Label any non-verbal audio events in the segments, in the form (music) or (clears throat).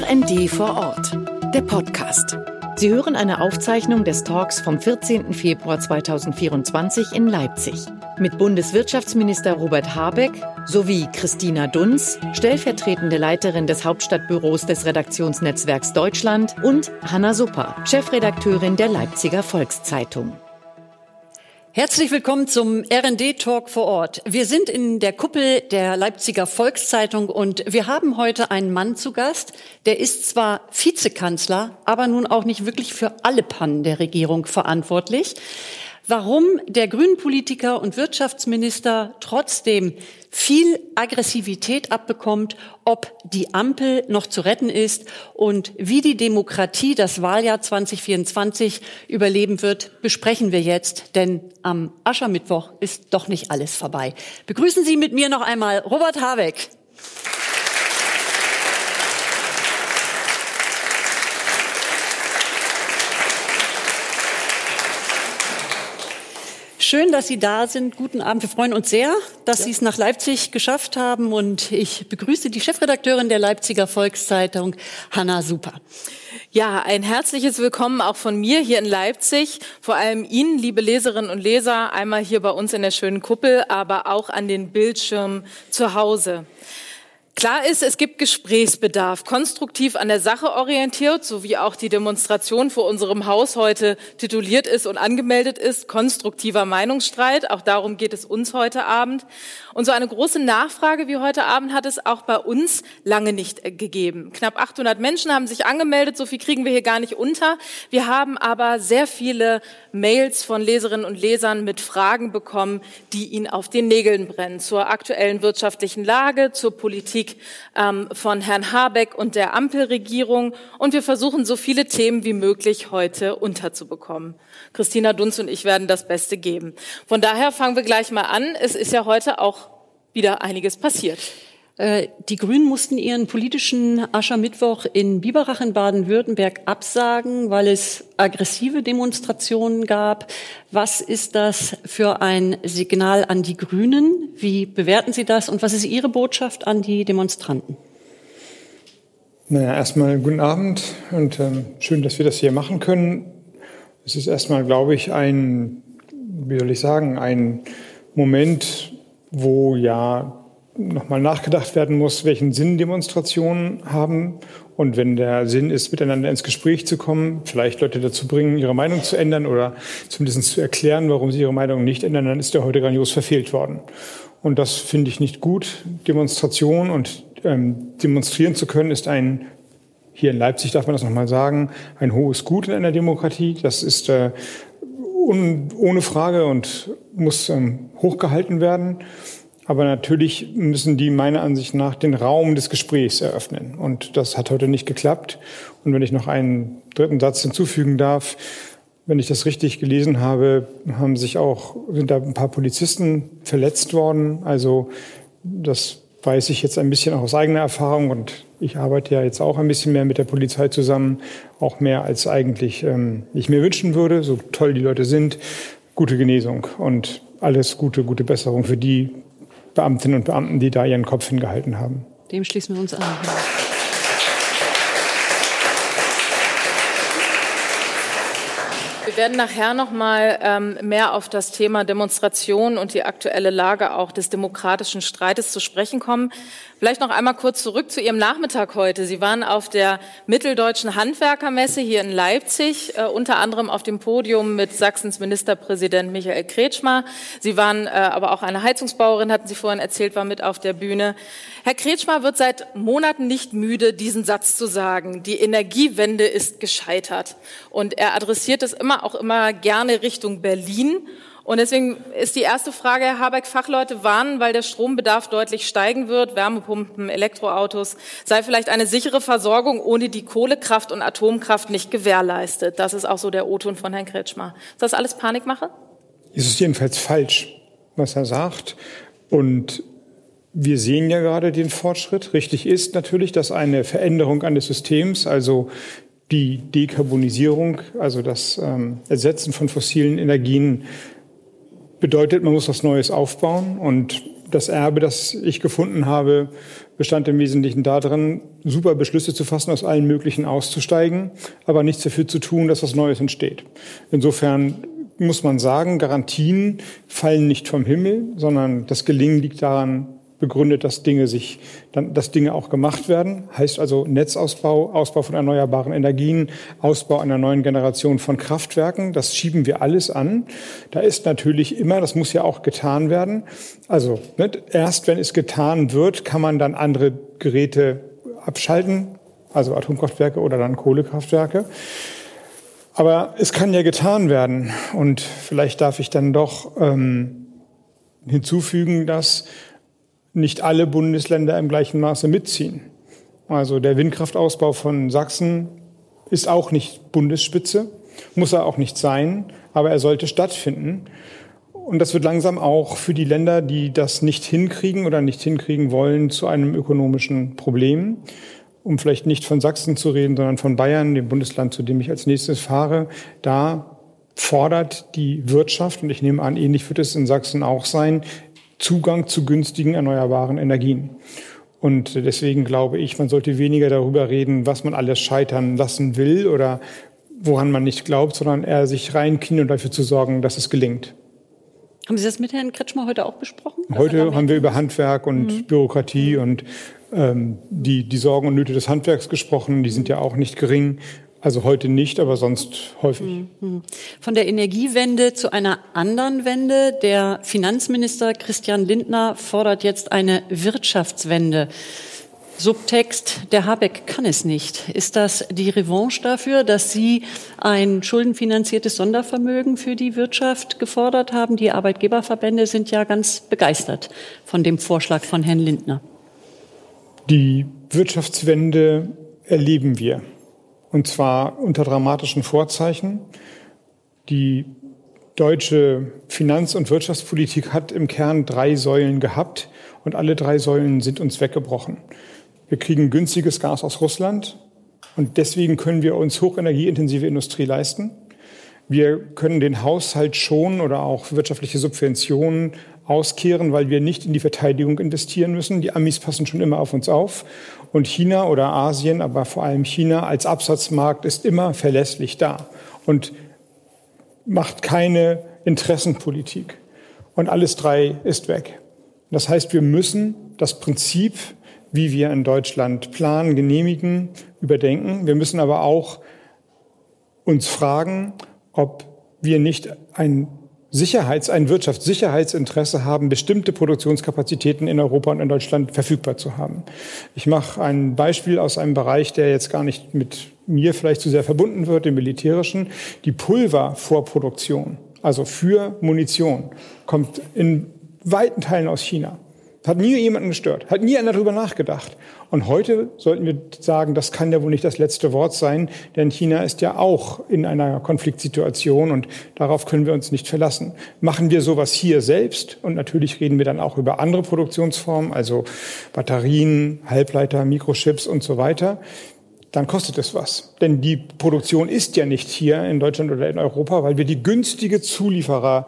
RND vor Ort, der Podcast. Sie hören eine Aufzeichnung des Talks vom 14. Februar 2024 in Leipzig mit Bundeswirtschaftsminister Robert Habeck sowie Christina Dunz, stellvertretende Leiterin des Hauptstadtbüros des Redaktionsnetzwerks Deutschland und Hanna Supper, Chefredakteurin der Leipziger Volkszeitung. Herzlich willkommen zum RD-Talk vor Ort. Wir sind in der Kuppel der Leipziger Volkszeitung und wir haben heute einen Mann zu Gast, der ist zwar Vizekanzler, aber nun auch nicht wirklich für alle Pannen der Regierung verantwortlich warum der Grünen-Politiker und Wirtschaftsminister trotzdem viel Aggressivität abbekommt, ob die Ampel noch zu retten ist und wie die Demokratie das Wahljahr 2024 überleben wird, besprechen wir jetzt, denn am Aschermittwoch ist doch nicht alles vorbei. Begrüßen Sie mit mir noch einmal Robert Habeck. Schön, dass Sie da sind. Guten Abend. Wir freuen uns sehr, dass ja. Sie es nach Leipzig geschafft haben. Und ich begrüße die Chefredakteurin der Leipziger Volkszeitung, Hanna Super. Ja, ein herzliches Willkommen auch von mir hier in Leipzig. Vor allem Ihnen, liebe Leserinnen und Leser, einmal hier bei uns in der schönen Kuppel, aber auch an den Bildschirmen zu Hause. Klar ist, es gibt Gesprächsbedarf, konstruktiv an der Sache orientiert, so wie auch die Demonstration vor unserem Haus heute tituliert ist und angemeldet ist, konstruktiver Meinungsstreit. Auch darum geht es uns heute Abend. Und so eine große Nachfrage wie heute Abend hat es auch bei uns lange nicht äh, gegeben. Knapp 800 Menschen haben sich angemeldet, so viel kriegen wir hier gar nicht unter. Wir haben aber sehr viele Mails von Leserinnen und Lesern mit Fragen bekommen, die ihnen auf den Nägeln brennen, zur aktuellen wirtschaftlichen Lage, zur Politik ähm, von Herrn Habeck und der Ampelregierung. Und wir versuchen, so viele Themen wie möglich heute unterzubekommen. Christina Dunz und ich werden das Beste geben. Von daher fangen wir gleich mal an. Es ist ja heute auch wieder einiges passiert. Äh, die Grünen mussten ihren politischen Aschermittwoch in Biberach in Baden-Württemberg absagen, weil es aggressive Demonstrationen gab. Was ist das für ein Signal an die Grünen? Wie bewerten Sie das? Und was ist Ihre Botschaft an die Demonstranten? Naja, erstmal guten Abend und ähm, schön, dass wir das hier machen können. Es ist erstmal, glaube ich, ein, wie soll ich sagen, ein Moment, wo ja nochmal nachgedacht werden muss, welchen Sinn Demonstrationen haben. Und wenn der Sinn ist, miteinander ins Gespräch zu kommen, vielleicht Leute dazu bringen, ihre Meinung zu ändern oder zumindest zu erklären, warum sie ihre Meinung nicht ändern, dann ist der heute grandios verfehlt worden. Und das finde ich nicht gut. Demonstration und ähm, demonstrieren zu können ist ein, hier in Leipzig darf man das nochmal sagen, ein hohes Gut in einer Demokratie. Das ist äh, un, ohne Frage und muss ähm, hochgehalten werden. Aber natürlich müssen die meiner Ansicht nach den Raum des Gesprächs eröffnen. Und das hat heute nicht geklappt. Und wenn ich noch einen dritten Satz hinzufügen darf, wenn ich das richtig gelesen habe, haben sich auch, sind da ein paar Polizisten verletzt worden. Also das weiß ich jetzt ein bisschen auch aus eigener Erfahrung und ich arbeite ja jetzt auch ein bisschen mehr mit der Polizei zusammen, auch mehr als eigentlich ähm, ich mir wünschen würde, so toll die Leute sind. Gute Genesung und alles Gute, gute Besserung für die, Beamtinnen und Beamten, die da ihren Kopf hingehalten haben. Dem schließen wir uns an. Werden nachher noch mal ähm, mehr auf das Thema Demonstration und die aktuelle Lage auch des demokratischen Streites zu sprechen kommen. Vielleicht noch einmal kurz zurück zu Ihrem Nachmittag heute. Sie waren auf der Mitteldeutschen Handwerkermesse hier in Leipzig, äh, unter anderem auf dem Podium mit Sachsens Ministerpräsident Michael Kretschmer. Sie waren äh, aber auch eine Heizungsbauerin, hatten Sie vorhin erzählt, war mit auf der Bühne. Herr Kretschmer wird seit Monaten nicht müde, diesen Satz zu sagen. Die Energiewende ist gescheitert. Und er adressiert es immer, auch immer gerne Richtung Berlin. Und deswegen ist die erste Frage, Herr Habeck, Fachleute warnen, weil der Strombedarf deutlich steigen wird, Wärmepumpen, Elektroautos, sei vielleicht eine sichere Versorgung ohne die Kohlekraft und Atomkraft nicht gewährleistet. Das ist auch so der O-Ton von Herrn Kretschmer. Ist das alles Panikmache? Es ist jedenfalls falsch, was er sagt. Und wir sehen ja gerade den Fortschritt. Richtig ist natürlich, dass eine Veränderung eines Systems, also die Dekarbonisierung, also das ähm, Ersetzen von fossilen Energien bedeutet, man muss was Neues aufbauen und das Erbe, das ich gefunden habe, bestand im Wesentlichen darin, super Beschlüsse zu fassen, aus allen möglichen auszusteigen, aber nichts dafür zu tun, dass was Neues entsteht. Insofern muss man sagen, Garantien fallen nicht vom Himmel, sondern das Gelingen liegt daran, begründet, dass Dinge sich, dann, dass Dinge auch gemacht werden. Heißt also Netzausbau, Ausbau von erneuerbaren Energien, Ausbau einer neuen Generation von Kraftwerken. Das schieben wir alles an. Da ist natürlich immer, das muss ja auch getan werden. Also nicht, erst wenn es getan wird, kann man dann andere Geräte abschalten, also Atomkraftwerke oder dann Kohlekraftwerke. Aber es kann ja getan werden. Und vielleicht darf ich dann doch ähm, hinzufügen, dass nicht alle Bundesländer im gleichen Maße mitziehen. Also der Windkraftausbau von Sachsen ist auch nicht Bundesspitze, muss er auch nicht sein, aber er sollte stattfinden. Und das wird langsam auch für die Länder, die das nicht hinkriegen oder nicht hinkriegen wollen, zu einem ökonomischen Problem. Um vielleicht nicht von Sachsen zu reden, sondern von Bayern, dem Bundesland, zu dem ich als nächstes fahre. Da fordert die Wirtschaft, und ich nehme an, ähnlich wird es in Sachsen auch sein, Zugang zu günstigen erneuerbaren Energien. Und deswegen glaube ich, man sollte weniger darüber reden, was man alles scheitern lassen will oder woran man nicht glaubt, sondern eher sich reinknien und dafür zu sorgen, dass es gelingt. Haben Sie das mit Herrn Kretschmer heute auch besprochen? Heute haben wir über Handwerk und mhm. Bürokratie und ähm, die, die Sorgen und Nöte des Handwerks gesprochen. Die sind ja auch nicht gering. Also heute nicht, aber sonst häufig. Mhm. Von der Energiewende zu einer anderen Wende. Der Finanzminister Christian Lindner fordert jetzt eine Wirtschaftswende. Subtext, der Habeck kann es nicht. Ist das die Revanche dafür, dass Sie ein schuldenfinanziertes Sondervermögen für die Wirtschaft gefordert haben? Die Arbeitgeberverbände sind ja ganz begeistert von dem Vorschlag von Herrn Lindner. Die Wirtschaftswende erleben wir und zwar unter dramatischen Vorzeichen. Die deutsche Finanz- und Wirtschaftspolitik hat im Kern drei Säulen gehabt und alle drei Säulen sind uns weggebrochen. Wir kriegen günstiges Gas aus Russland und deswegen können wir uns hochenergieintensive Industrie leisten. Wir können den Haushalt schon oder auch wirtschaftliche Subventionen auskehren, weil wir nicht in die Verteidigung investieren müssen. Die Amis passen schon immer auf uns auf. Und China oder Asien, aber vor allem China als Absatzmarkt ist immer verlässlich da und macht keine Interessenpolitik. Und alles drei ist weg. Das heißt, wir müssen das Prinzip, wie wir in Deutschland planen, genehmigen, überdenken. Wir müssen aber auch uns fragen, ob wir nicht ein Sicherheits-, ein Wirtschaftssicherheitsinteresse haben, bestimmte Produktionskapazitäten in Europa und in Deutschland verfügbar zu haben. Ich mache ein Beispiel aus einem Bereich, der jetzt gar nicht mit mir vielleicht zu sehr verbunden wird, dem militärischen. Die Pulvervorproduktion, also für Munition, kommt in weiten Teilen aus China. Hat nie jemanden gestört, hat nie einer darüber nachgedacht. Und heute sollten wir sagen, das kann ja wohl nicht das letzte Wort sein, denn China ist ja auch in einer Konfliktsituation und darauf können wir uns nicht verlassen. Machen wir sowas hier selbst und natürlich reden wir dann auch über andere Produktionsformen, also Batterien, Halbleiter, Mikrochips und so weiter, dann kostet es was. Denn die Produktion ist ja nicht hier in Deutschland oder in Europa, weil wir die günstige Zulieferer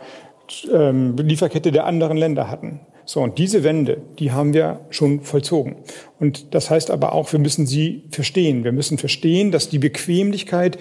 ähm, Lieferkette der anderen Länder hatten. So, und diese Wende, die haben wir schon vollzogen. Und das heißt aber auch, wir müssen sie verstehen. Wir müssen verstehen, dass die Bequemlichkeit,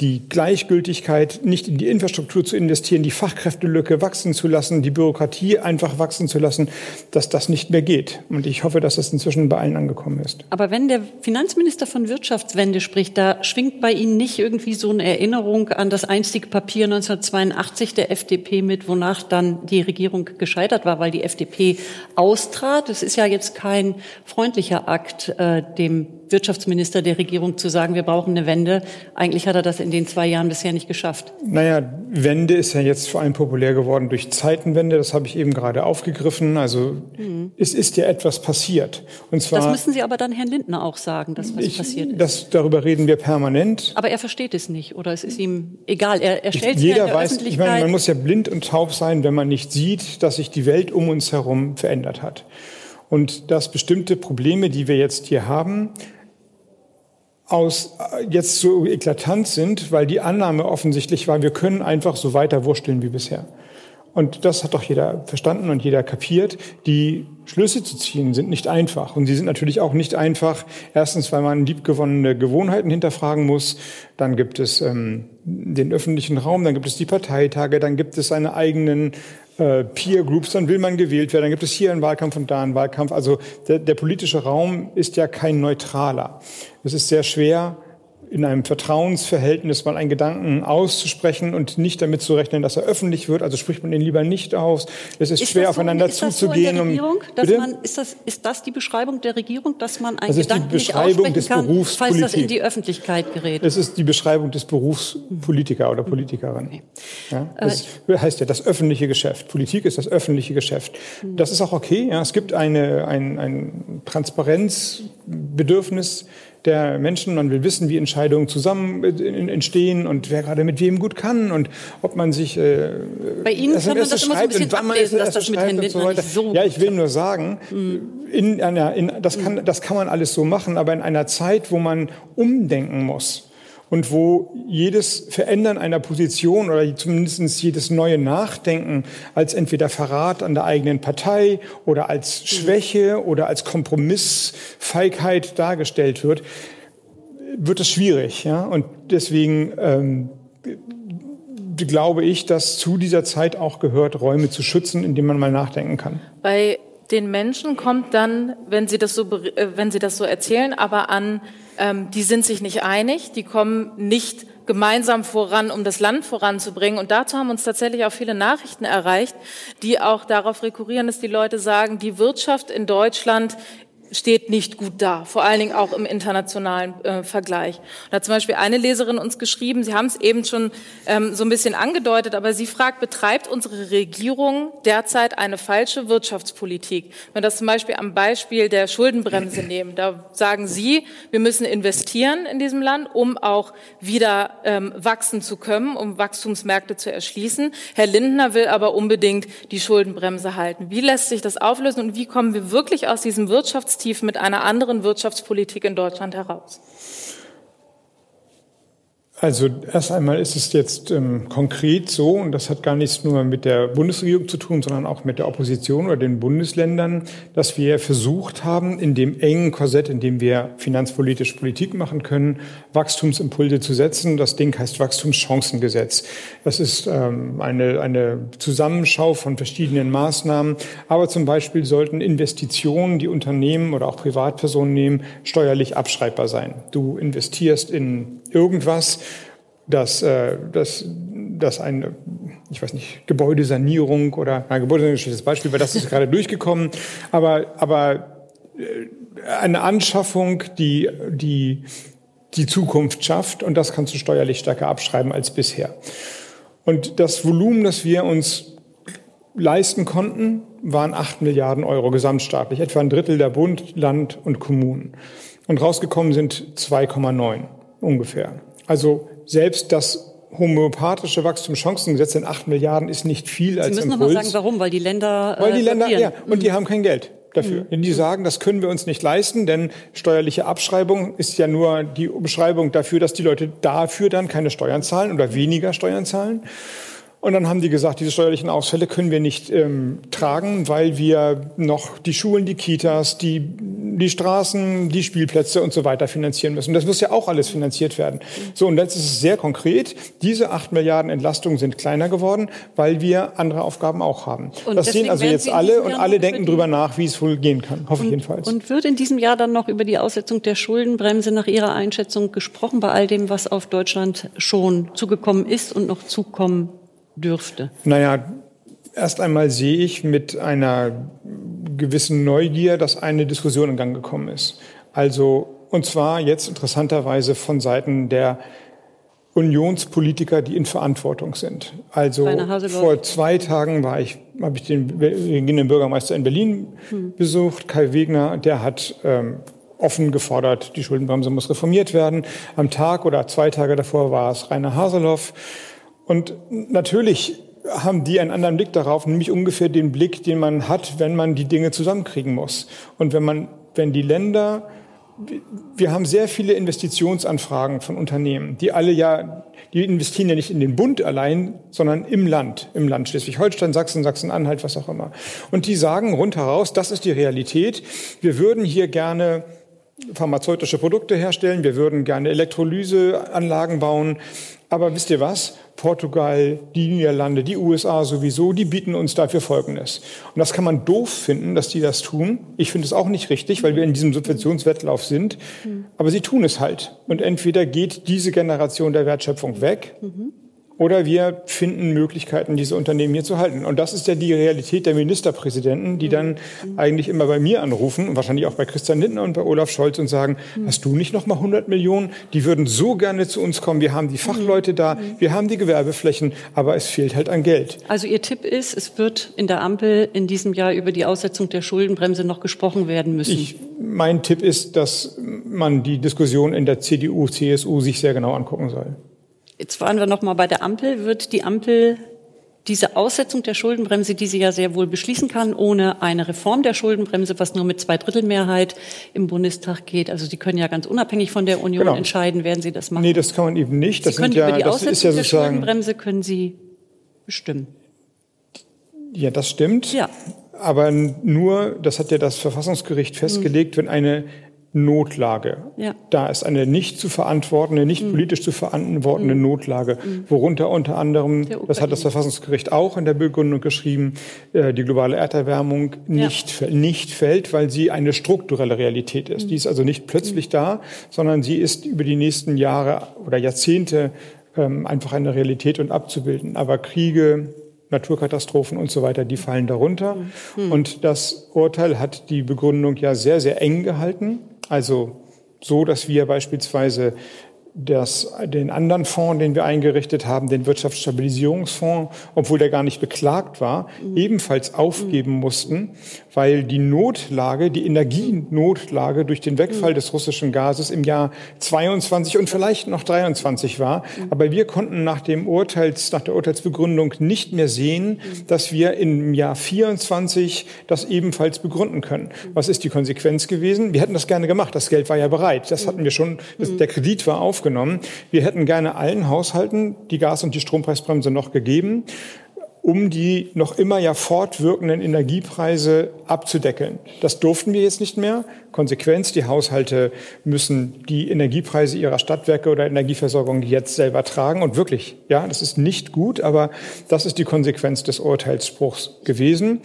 die Gleichgültigkeit, nicht in die Infrastruktur zu investieren, die Fachkräftelücke wachsen zu lassen, die Bürokratie einfach wachsen zu lassen, dass das nicht mehr geht. Und ich hoffe, dass das inzwischen bei allen angekommen ist. Aber wenn der Finanzminister von Wirtschaftswende spricht, da schwingt bei Ihnen nicht irgendwie so eine Erinnerung an das einstige Papier 1982 der FDP mit, wonach dann die Regierung gescheitert war, weil die FDP austrat. Es ist ja jetzt kein freundlicher Akt, äh, dem Wirtschaftsminister der Regierung zu sagen, wir brauchen eine Wende. Eigentlich hat er das in den zwei Jahren bisher nicht geschafft. Naja, Wende ist ja jetzt vor allem populär geworden durch Zeitenwende. Das habe ich eben gerade aufgegriffen. Also mhm. es ist ja etwas passiert. Und zwar, das müssen Sie aber dann Herrn Lindner auch sagen, dass was ich, passiert ist. Das, darüber reden wir permanent. Aber er versteht es nicht oder es ist ihm egal. Er, er stellt sich Jeder in der weiß, Öffentlichkeit. Ich meine, man muss ja blind und taub sein, wenn man nicht sieht, dass sich die Welt um uns herum verändert hat. Und dass bestimmte Probleme, die wir jetzt hier haben, aus äh, jetzt so eklatant sind, weil die Annahme offensichtlich war, wir können einfach so weiter wursteln wie bisher. Und das hat doch jeder verstanden und jeder kapiert. Die Schlüsse zu ziehen sind nicht einfach. Und sie sind natürlich auch nicht einfach. Erstens, weil man liebgewonnene Gewohnheiten hinterfragen muss. Dann gibt es ähm, den öffentlichen Raum, dann gibt es die Parteitage, dann gibt es seine eigenen äh, Peer Groups, dann will man gewählt werden, dann gibt es hier einen Wahlkampf und da einen Wahlkampf. Also der, der politische Raum ist ja kein neutraler. Es ist sehr schwer, in einem Vertrauensverhältnis mal einen Gedanken auszusprechen und nicht damit zu rechnen, dass er öffentlich wird. Also spricht man ihn lieber nicht aus. Es ist, ist schwer, aufeinander so, zuzugehen. So Regierung, man, ist, das, ist das die Beschreibung der Regierung, dass man einen das Gedanken ist die Beschreibung des kann, Berufs falls das in die Öffentlichkeit gerät? Es ist die Beschreibung des Berufspolitiker oder Politikerin. Okay. Ja, das äh, heißt ja das öffentliche Geschäft. Politik ist das öffentliche Geschäft. Das ist auch okay. Ja, es gibt eine, ein, ein Transparenzbedürfnis der Menschen. Man will wissen, wie Entscheidungen zusammen äh, entstehen und wer gerade mit wem gut kann und ob man sich äh, bei Ihnen kann man das immer so ein bisschen ablesen, dass das mit Herrn Lindner so, so Ja, ich will nur sagen, mhm. in einer, in, das, kann, das kann man alles so machen, aber in einer Zeit, wo man umdenken muss, und wo jedes Verändern einer Position oder zumindest jedes neue Nachdenken als entweder Verrat an der eigenen Partei oder als Schwäche oder als Kompromissfeigheit dargestellt wird, wird es schwierig. Ja? Und deswegen ähm, glaube ich, dass zu dieser Zeit auch gehört, Räume zu schützen, indem man mal nachdenken kann. Bei den Menschen kommt dann, wenn sie das so, äh, wenn sie das so erzählen, aber an ähm, die sind sich nicht einig, die kommen nicht gemeinsam voran, um das Land voranzubringen. Und dazu haben uns tatsächlich auch viele Nachrichten erreicht, die auch darauf rekurrieren, dass die Leute sagen, die Wirtschaft in Deutschland steht nicht gut da, vor allen Dingen auch im internationalen äh, Vergleich. Da hat zum Beispiel eine Leserin uns geschrieben, Sie haben es eben schon ähm, so ein bisschen angedeutet, aber sie fragt, betreibt unsere Regierung derzeit eine falsche Wirtschaftspolitik? Wenn wir das zum Beispiel am Beispiel der Schuldenbremse (clears throat) nehmen, da sagen Sie, wir müssen investieren in diesem Land, um auch wieder ähm, wachsen zu können, um Wachstumsmärkte zu erschließen. Herr Lindner will aber unbedingt die Schuldenbremse halten. Wie lässt sich das auflösen und wie kommen wir wirklich aus diesem Wirtschafts Wirtschaftstief mit einer anderen Wirtschaftspolitik in Deutschland heraus? Also erst einmal ist es jetzt ähm, konkret so, und das hat gar nichts nur mit der Bundesregierung zu tun, sondern auch mit der Opposition oder den Bundesländern, dass wir versucht haben, in dem engen Korsett, in dem wir finanzpolitisch Politik machen können, Wachstumsimpulse zu setzen. Das Ding heißt Wachstumschancengesetz. Das ist ähm, eine, eine Zusammenschau von verschiedenen Maßnahmen. Aber zum Beispiel sollten Investitionen, die Unternehmen oder auch Privatpersonen nehmen, steuerlich abschreibbar sein. Du investierst in irgendwas, dass, äh, dass, dass eine, ich weiß nicht, Gebäudesanierung oder, na, Gebäudesanierung ist das Beispiel, weil das ist (laughs) gerade durchgekommen, aber, aber äh, eine Anschaffung, die, die die Zukunft schafft und das kannst du steuerlich stärker abschreiben als bisher. Und das Volumen, das wir uns leisten konnten, waren acht Milliarden Euro gesamtstaatlich, etwa ein Drittel der Bund, Land und Kommunen. Und rausgekommen sind 2,9 ungefähr. Also selbst das homöopathische Wachstumschancengesetz in acht Milliarden ist nicht viel als Impuls. Sie müssen noch mal sagen, warum? Weil die Länder Weil die Länder, ja, und die mhm. haben kein Geld dafür. Mhm. Die sagen, das können wir uns nicht leisten, denn steuerliche Abschreibung ist ja nur die Beschreibung dafür, dass die Leute dafür dann keine Steuern zahlen oder weniger Steuern zahlen. Und dann haben die gesagt, diese steuerlichen Ausfälle können wir nicht ähm, tragen, weil wir noch die Schulen, die Kitas, die, die Straßen, die Spielplätze und so weiter finanzieren müssen. Das muss ja auch alles finanziert werden. So, und jetzt ist es sehr konkret. Diese acht Milliarden Entlastungen sind kleiner geworden, weil wir andere Aufgaben auch haben. Und das sehen also jetzt alle und alle denken drüber nach, wie es wohl gehen kann. Hoffe ich jedenfalls. Und wird in diesem Jahr dann noch über die Aussetzung der Schuldenbremse nach Ihrer Einschätzung gesprochen, bei all dem, was auf Deutschland schon zugekommen ist und noch zukommen dürfte? Naja, erst einmal sehe ich mit einer gewissen Neugier, dass eine Diskussion in Gang gekommen ist. Also, und zwar jetzt interessanterweise von Seiten der Unionspolitiker, die in Verantwortung sind. Also vor zwei Tagen war ich, habe ich den regierenden Bürgermeister in Berlin hm. besucht, Kai Wegner, der hat ähm, offen gefordert, die Schuldenbremse muss reformiert werden. Am Tag oder zwei Tage davor war es Rainer Haseloff. Und natürlich haben die einen anderen Blick darauf, nämlich ungefähr den Blick, den man hat, wenn man die Dinge zusammenkriegen muss. Und wenn man, wenn die Länder wir haben sehr viele Investitionsanfragen von Unternehmen, die alle ja, die investieren ja nicht in den Bund allein, sondern im Land, im Land Schleswig-Holstein, Sachsen, Sachsen-Anhalt, was auch immer. Und die sagen rundheraus, das ist die Realität. Wir würden hier gerne pharmazeutische Produkte herstellen, wir würden gerne Elektrolyseanlagen bauen. Aber wisst ihr was? Portugal, die Niederlande, die USA sowieso, die bieten uns dafür Folgendes. Und das kann man doof finden, dass die das tun. Ich finde es auch nicht richtig, weil wir in diesem Subventionswettlauf sind. Aber sie tun es halt. Und entweder geht diese Generation der Wertschöpfung weg. Mhm oder wir finden Möglichkeiten, diese Unternehmen hier zu halten. Und das ist ja die Realität der Ministerpräsidenten, die dann eigentlich immer bei mir anrufen und wahrscheinlich auch bei Christian Lindner und bei Olaf Scholz und sagen, hast du nicht noch mal 100 Millionen? Die würden so gerne zu uns kommen. Wir haben die Fachleute da, wir haben die Gewerbeflächen, aber es fehlt halt an Geld. Also Ihr Tipp ist, es wird in der Ampel in diesem Jahr über die Aussetzung der Schuldenbremse noch gesprochen werden müssen. Ich, mein Tipp ist, dass man die Diskussion in der CDU, CSU sich sehr genau angucken soll. Jetzt waren wir noch mal bei der Ampel. Wird die Ampel diese Aussetzung der Schuldenbremse, die sie ja sehr wohl beschließen kann, ohne eine Reform der Schuldenbremse, was nur mit Zweidrittelmehrheit im Bundestag geht. Also Sie können ja ganz unabhängig von der Union genau. entscheiden, werden Sie das machen. Nee, das kann man eben nicht. Das Sie können ja, über die Aussetzung ja der Schuldenbremse können Sie bestimmen. Ja, das stimmt. Ja. Aber nur, das hat ja das Verfassungsgericht festgelegt, wenn eine Notlage. Ja. Da ist eine nicht zu verantwortende, nicht mhm. politisch zu verantwortende mhm. Notlage, mhm. worunter unter anderem, das hat das Verfassungsgericht auch in der Begründung geschrieben, äh, die globale Erderwärmung nicht, ja. nicht fällt, weil sie eine strukturelle Realität ist. Die ist also nicht plötzlich mhm. da, sondern sie ist über die nächsten Jahre oder Jahrzehnte ähm, einfach eine Realität und abzubilden. Aber Kriege, Naturkatastrophen und so weiter, die fallen darunter. Mhm. Und das Urteil hat die Begründung ja sehr, sehr eng gehalten. Also so, dass wir beispielsweise das, den anderen Fonds, den wir eingerichtet haben, den Wirtschaftsstabilisierungsfonds, obwohl der gar nicht beklagt war, mhm. ebenfalls aufgeben mhm. mussten, weil die Notlage, die Energienotlage durch den Wegfall mhm. des russischen Gases im Jahr 22 und vielleicht noch 23 war. Mhm. Aber wir konnten nach dem Urteils, nach der Urteilsbegründung nicht mehr sehen, mhm. dass wir im Jahr 24 das ebenfalls begründen können. Mhm. Was ist die Konsequenz gewesen? Wir hätten das gerne gemacht. Das Geld war ja bereit. Das hatten wir schon, das, der Kredit war auf aufgenommen. Wir hätten gerne allen Haushalten die Gas- und die Strompreisbremse noch gegeben um die noch immer ja fortwirkenden Energiepreise abzudeckeln. Das durften wir jetzt nicht mehr. Konsequenz, die Haushalte müssen die Energiepreise ihrer Stadtwerke oder Energieversorgung jetzt selber tragen. Und wirklich, ja, das ist nicht gut, aber das ist die Konsequenz des Urteilsspruchs gewesen.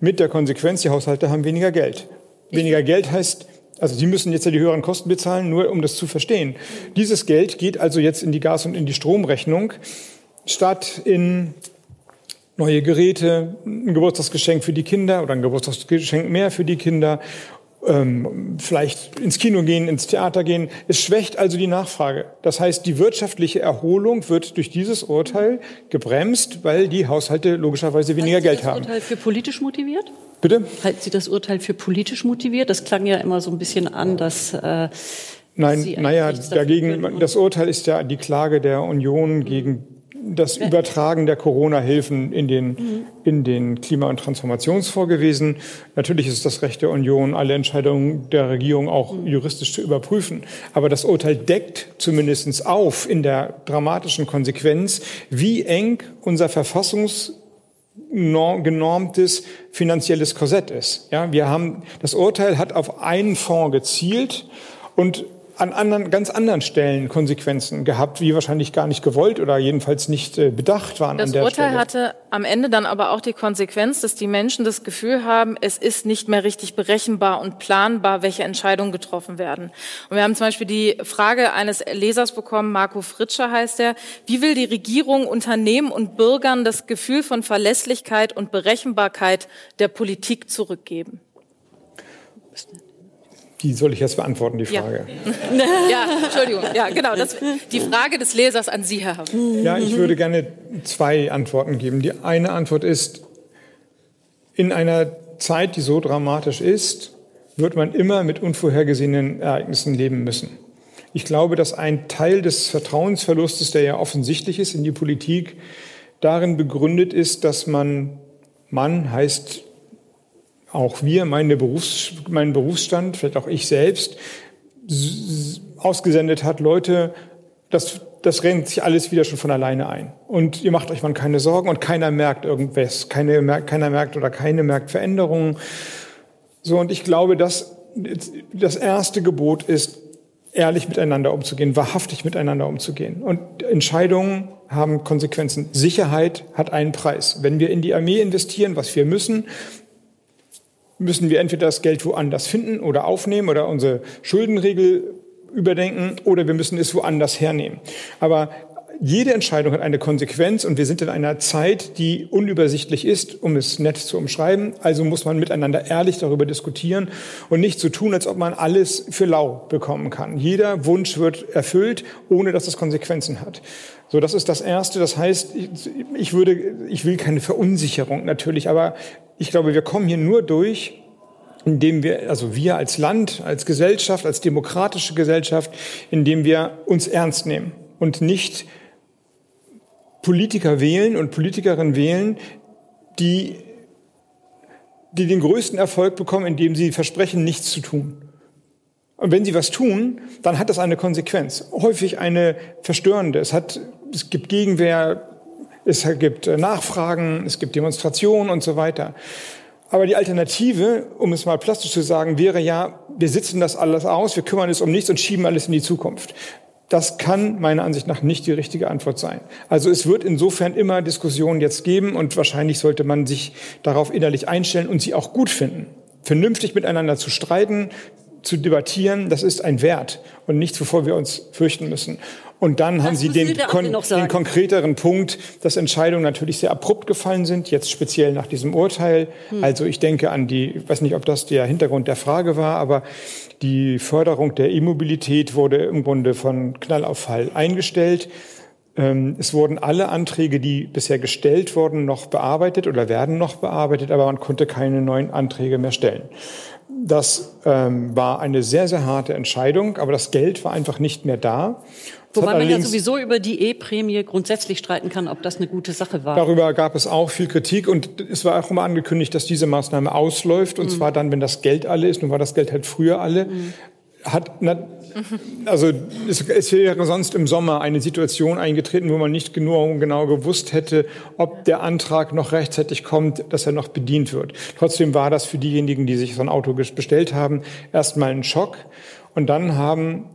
Mit der Konsequenz, die Haushalte haben weniger Geld. Weniger Geld heißt, also Sie müssen jetzt ja die höheren Kosten bezahlen, nur um das zu verstehen. Dieses Geld geht also jetzt in die Gas- und in die Stromrechnung, statt in neue Geräte, ein Geburtstagsgeschenk für die Kinder oder ein Geburtstagsgeschenk mehr für die Kinder ähm, vielleicht ins Kino gehen, ins Theater gehen. Es schwächt also die Nachfrage. Das heißt, die wirtschaftliche Erholung wird durch dieses Urteil gebremst, weil die Haushalte logischerweise weniger Halten Geld haben. Sie das Urteil für politisch motiviert? Bitte? Halten Sie das Urteil für politisch motiviert? Das klang ja immer so ein bisschen an, dass äh, Nein, naja, dagegen, das Urteil ist ja die Klage der Union gegen das Übertragen der Corona-Hilfen in den, mhm. in den Klima- und Transformationsfonds gewesen. Natürlich ist es das Recht der Union, alle Entscheidungen der Regierung auch mhm. juristisch zu überprüfen. Aber das Urteil deckt zumindest auf in der dramatischen Konsequenz, wie eng unser Verfassungs genormtes finanzielles Korsett ist. Ja, wir haben, das Urteil hat auf einen Fonds gezielt und an anderen, ganz anderen Stellen Konsequenzen gehabt, wie wahrscheinlich gar nicht gewollt oder jedenfalls nicht äh, bedacht waren. Das Urteil Stelle. hatte am Ende dann aber auch die Konsequenz, dass die Menschen das Gefühl haben, es ist nicht mehr richtig berechenbar und planbar, welche Entscheidungen getroffen werden. Und wir haben zum Beispiel die Frage eines Lesers bekommen, Marco Fritscher heißt er, wie will die Regierung Unternehmen und Bürgern das Gefühl von Verlässlichkeit und Berechenbarkeit der Politik zurückgeben? Die soll ich jetzt beantworten, die Frage? Ja, (laughs) ja Entschuldigung. Ja, genau. Das, die Frage des Lesers an Sie, Herr Hamm. Ja, ich würde gerne zwei Antworten geben. Die eine Antwort ist, in einer Zeit, die so dramatisch ist, wird man immer mit unvorhergesehenen Ereignissen leben müssen. Ich glaube, dass ein Teil des Vertrauensverlustes, der ja offensichtlich ist in die Politik, darin begründet ist, dass man, Mann heißt auch wir, meine Berufs-, mein Berufsstand, vielleicht auch ich selbst, ausgesendet hat, Leute, das, das rennt sich alles wieder schon von alleine ein. Und ihr macht euch mal keine Sorgen und keiner merkt irgendwas. Keine, keiner merkt oder keine merkt Veränderungen. So, und ich glaube, dass das erste Gebot ist, ehrlich miteinander umzugehen, wahrhaftig miteinander umzugehen. Und Entscheidungen haben Konsequenzen. Sicherheit hat einen Preis. Wenn wir in die Armee investieren, was wir müssen, müssen wir entweder das Geld woanders finden oder aufnehmen oder unsere Schuldenregel überdenken oder wir müssen es woanders hernehmen. Aber jede Entscheidung hat eine Konsequenz und wir sind in einer Zeit, die unübersichtlich ist, um es nett zu umschreiben. Also muss man miteinander ehrlich darüber diskutieren und nicht so tun, als ob man alles für lau bekommen kann. Jeder Wunsch wird erfüllt, ohne dass es Konsequenzen hat. So, das ist das Erste. Das heißt, ich würde, ich will keine Verunsicherung natürlich, aber ich glaube, wir kommen hier nur durch, indem wir, also wir als Land, als Gesellschaft, als demokratische Gesellschaft, indem wir uns ernst nehmen und nicht Politiker wählen und Politikerinnen wählen, die, die den größten Erfolg bekommen, indem sie versprechen, nichts zu tun. Und wenn sie was tun, dann hat das eine Konsequenz. Häufig eine verstörende. Es hat, es gibt Gegenwehr, es gibt Nachfragen, es gibt Demonstrationen und so weiter. Aber die Alternative, um es mal plastisch zu sagen, wäre ja, wir sitzen das alles aus, wir kümmern uns um nichts und schieben alles in die Zukunft. Das kann meiner Ansicht nach nicht die richtige Antwort sein. Also es wird insofern immer Diskussionen jetzt geben und wahrscheinlich sollte man sich darauf innerlich einstellen und sie auch gut finden. Vernünftig miteinander zu streiten, zu debattieren, das ist ein Wert und nichts, wovor wir uns fürchten müssen. Und dann das haben Sie den, kon den, konkreteren Punkt, dass Entscheidungen natürlich sehr abrupt gefallen sind, jetzt speziell nach diesem Urteil. Hm. Also ich denke an die, ich weiß nicht, ob das der Hintergrund der Frage war, aber die Förderung der E-Mobilität wurde im Grunde von Knall auf Fall eingestellt. Ähm, es wurden alle Anträge, die bisher gestellt wurden, noch bearbeitet oder werden noch bearbeitet, aber man konnte keine neuen Anträge mehr stellen. Das ähm, war eine sehr, sehr harte Entscheidung, aber das Geld war einfach nicht mehr da. Wobei man ja sowieso über die E-Prämie grundsätzlich streiten kann, ob das eine gute Sache war. Darüber gab es auch viel Kritik und es war auch immer angekündigt, dass diese Maßnahme ausläuft und mhm. zwar dann, wenn das Geld alle ist. Nun war das Geld halt früher alle. Mhm. Hat, na, also es, es, wäre sonst im Sommer eine Situation eingetreten, wo man nicht genau, genau gewusst hätte, ob der Antrag noch rechtzeitig kommt, dass er noch bedient wird. Trotzdem war das für diejenigen, die sich so ein Auto bestellt haben, erstmal ein Schock. Und dann haben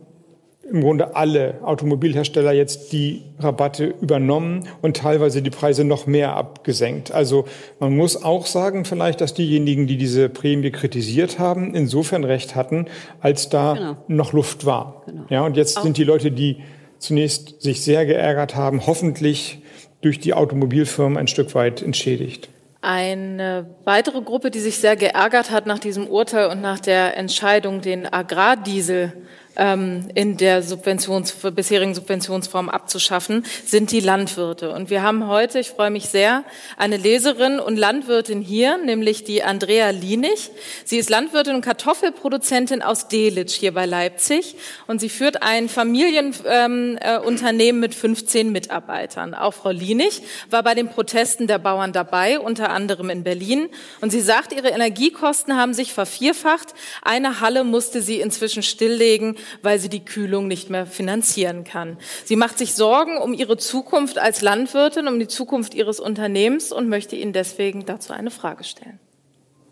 im Grunde alle Automobilhersteller jetzt die Rabatte übernommen und teilweise die Preise noch mehr abgesenkt. Also man muss auch sagen vielleicht, dass diejenigen, die diese Prämie kritisiert haben, insofern recht hatten, als da genau. noch Luft war. Genau. Ja, und jetzt auch. sind die Leute, die zunächst sich sehr geärgert haben, hoffentlich durch die Automobilfirmen ein Stück weit entschädigt. Eine weitere Gruppe, die sich sehr geärgert hat nach diesem Urteil und nach der Entscheidung, den Agrardiesel in der Subventions, bisherigen Subventionsform abzuschaffen, sind die Landwirte. Und wir haben heute, ich freue mich sehr, eine Leserin und Landwirtin hier, nämlich die Andrea Lienig. Sie ist Landwirtin und Kartoffelproduzentin aus Delitzsch hier bei Leipzig und sie führt ein Familienunternehmen ähm, äh, mit 15 Mitarbeitern. Auch Frau Lienig war bei den Protesten der Bauern dabei, unter anderem in Berlin. Und sie sagt, ihre Energiekosten haben sich vervierfacht. Eine Halle musste sie inzwischen stilllegen, weil sie die Kühlung nicht mehr finanzieren kann. Sie macht sich Sorgen um ihre Zukunft als Landwirtin, um die Zukunft ihres Unternehmens und möchte Ihnen deswegen dazu eine Frage stellen.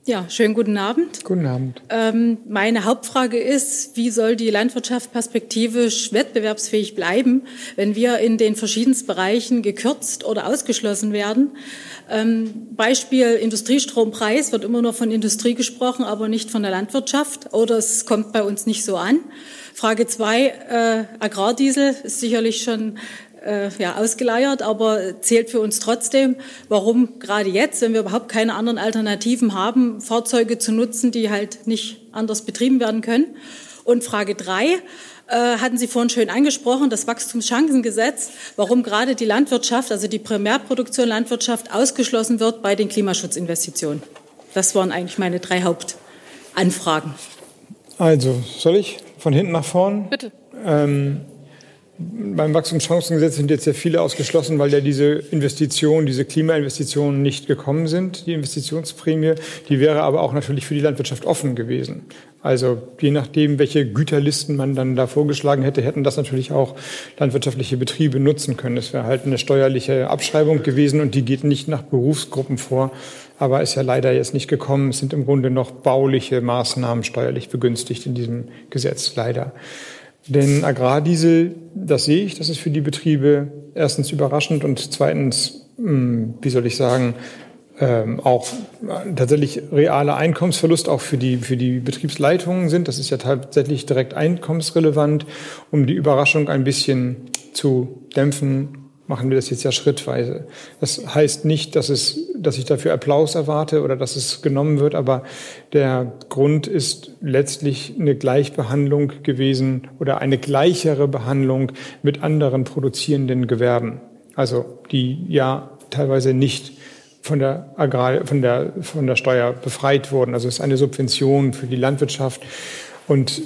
Ja, schönen guten Abend. Guten Abend. Ähm, meine Hauptfrage ist, wie soll die Landwirtschaft perspektivisch wettbewerbsfähig bleiben, wenn wir in den verschiedensten Bereichen gekürzt oder ausgeschlossen werden? Ähm, Beispiel Industriestrompreis wird immer nur von Industrie gesprochen, aber nicht von der Landwirtschaft oder es kommt bei uns nicht so an. Frage zwei, äh, Agrardiesel ist sicherlich schon äh, ja, ausgeleiert, aber zählt für uns trotzdem, warum gerade jetzt, wenn wir überhaupt keine anderen Alternativen haben, Fahrzeuge zu nutzen, die halt nicht anders betrieben werden können. Und Frage drei, äh, hatten Sie vorhin schön angesprochen, das Wachstumschancengesetz, warum gerade die Landwirtschaft, also die Primärproduktion Landwirtschaft ausgeschlossen wird bei den Klimaschutzinvestitionen. Das waren eigentlich meine drei Hauptanfragen. Also, soll ich von hinten nach vorn? Bitte. Ähm, beim Wachstumschancengesetz sind jetzt sehr viele ausgeschlossen, weil ja diese Investitionen, diese Klimainvestitionen nicht gekommen sind, die Investitionsprämie. Die wäre aber auch natürlich für die Landwirtschaft offen gewesen. Also je nachdem, welche Güterlisten man dann da vorgeschlagen hätte, hätten das natürlich auch landwirtschaftliche Betriebe nutzen können. Das wäre halt eine steuerliche Abschreibung gewesen und die geht nicht nach Berufsgruppen vor, aber ist ja leider jetzt nicht gekommen. Es sind im Grunde noch bauliche Maßnahmen steuerlich begünstigt in diesem Gesetz, leider. Denn Agrardiesel, das sehe ich, das ist für die Betriebe erstens überraschend und zweitens, hm, wie soll ich sagen, ähm, auch tatsächlich reale Einkommensverlust auch für die, für die Betriebsleitungen sind. Das ist ja tatsächlich direkt einkommensrelevant. Um die Überraschung ein bisschen zu dämpfen, machen wir das jetzt ja schrittweise. Das heißt nicht, dass, es, dass ich dafür Applaus erwarte oder dass es genommen wird, aber der Grund ist letztlich eine Gleichbehandlung gewesen oder eine gleichere Behandlung mit anderen produzierenden Gewerben. Also die ja teilweise nicht von der Agrar, von der, von der Steuer befreit wurden. Also es ist eine Subvention für die Landwirtschaft. Und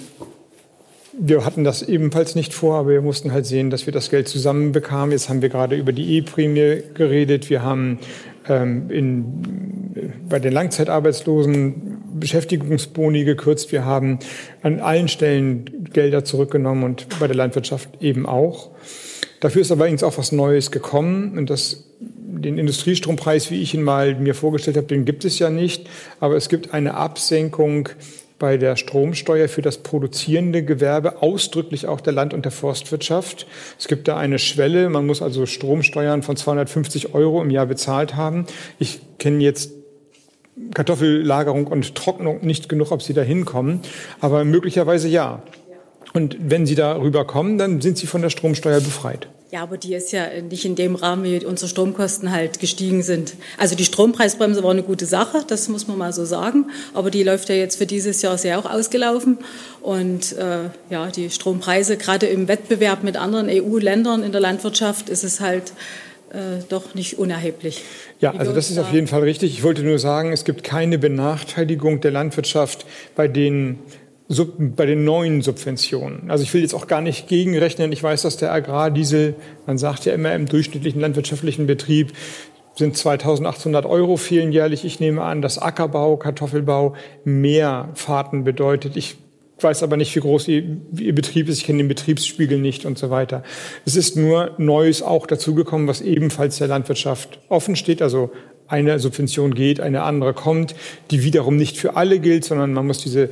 wir hatten das ebenfalls nicht vor, aber wir mussten halt sehen, dass wir das Geld zusammenbekamen. Jetzt haben wir gerade über die E-Prämie geredet. Wir haben ähm, in, bei den Langzeitarbeitslosen Beschäftigungsboni gekürzt. Wir haben an allen Stellen Gelder zurückgenommen und bei der Landwirtschaft eben auch. Dafür ist aber allerdings auch was Neues gekommen und das den Industriestrompreis, wie ich ihn mal mir vorgestellt habe, den gibt es ja nicht. Aber es gibt eine Absenkung bei der Stromsteuer für das produzierende Gewerbe, ausdrücklich auch der Land- und der Forstwirtschaft. Es gibt da eine Schwelle. Man muss also Stromsteuern von 250 Euro im Jahr bezahlt haben. Ich kenne jetzt Kartoffellagerung und Trocknung nicht genug, ob Sie da hinkommen. Aber möglicherweise ja. Und wenn Sie darüber kommen, dann sind Sie von der Stromsteuer befreit. Ja, aber die ist ja nicht in dem Rahmen, wie unsere Stromkosten halt gestiegen sind. Also die Strompreisbremse war eine gute Sache, das muss man mal so sagen. Aber die läuft ja jetzt für dieses Jahr sehr auch ausgelaufen. Und äh, ja, die Strompreise, gerade im Wettbewerb mit anderen EU-Ländern in der Landwirtschaft, ist es halt äh, doch nicht unerheblich. Ja, also das ist auf jeden Fall richtig. Ich wollte nur sagen, es gibt keine Benachteiligung der Landwirtschaft bei den bei den neuen Subventionen. Also ich will jetzt auch gar nicht gegenrechnen. Ich weiß, dass der Agrardiesel, man sagt ja immer im durchschnittlichen landwirtschaftlichen Betrieb, sind 2800 Euro fehlen jährlich. Ich nehme an, dass Ackerbau, Kartoffelbau mehr Fahrten bedeutet. Ich weiß aber nicht, wie groß ihr, ihr Betrieb ist. Ich kenne den Betriebsspiegel nicht und so weiter. Es ist nur Neues auch dazugekommen, was ebenfalls der Landwirtschaft offen steht. Also eine Subvention geht, eine andere kommt, die wiederum nicht für alle gilt, sondern man muss diese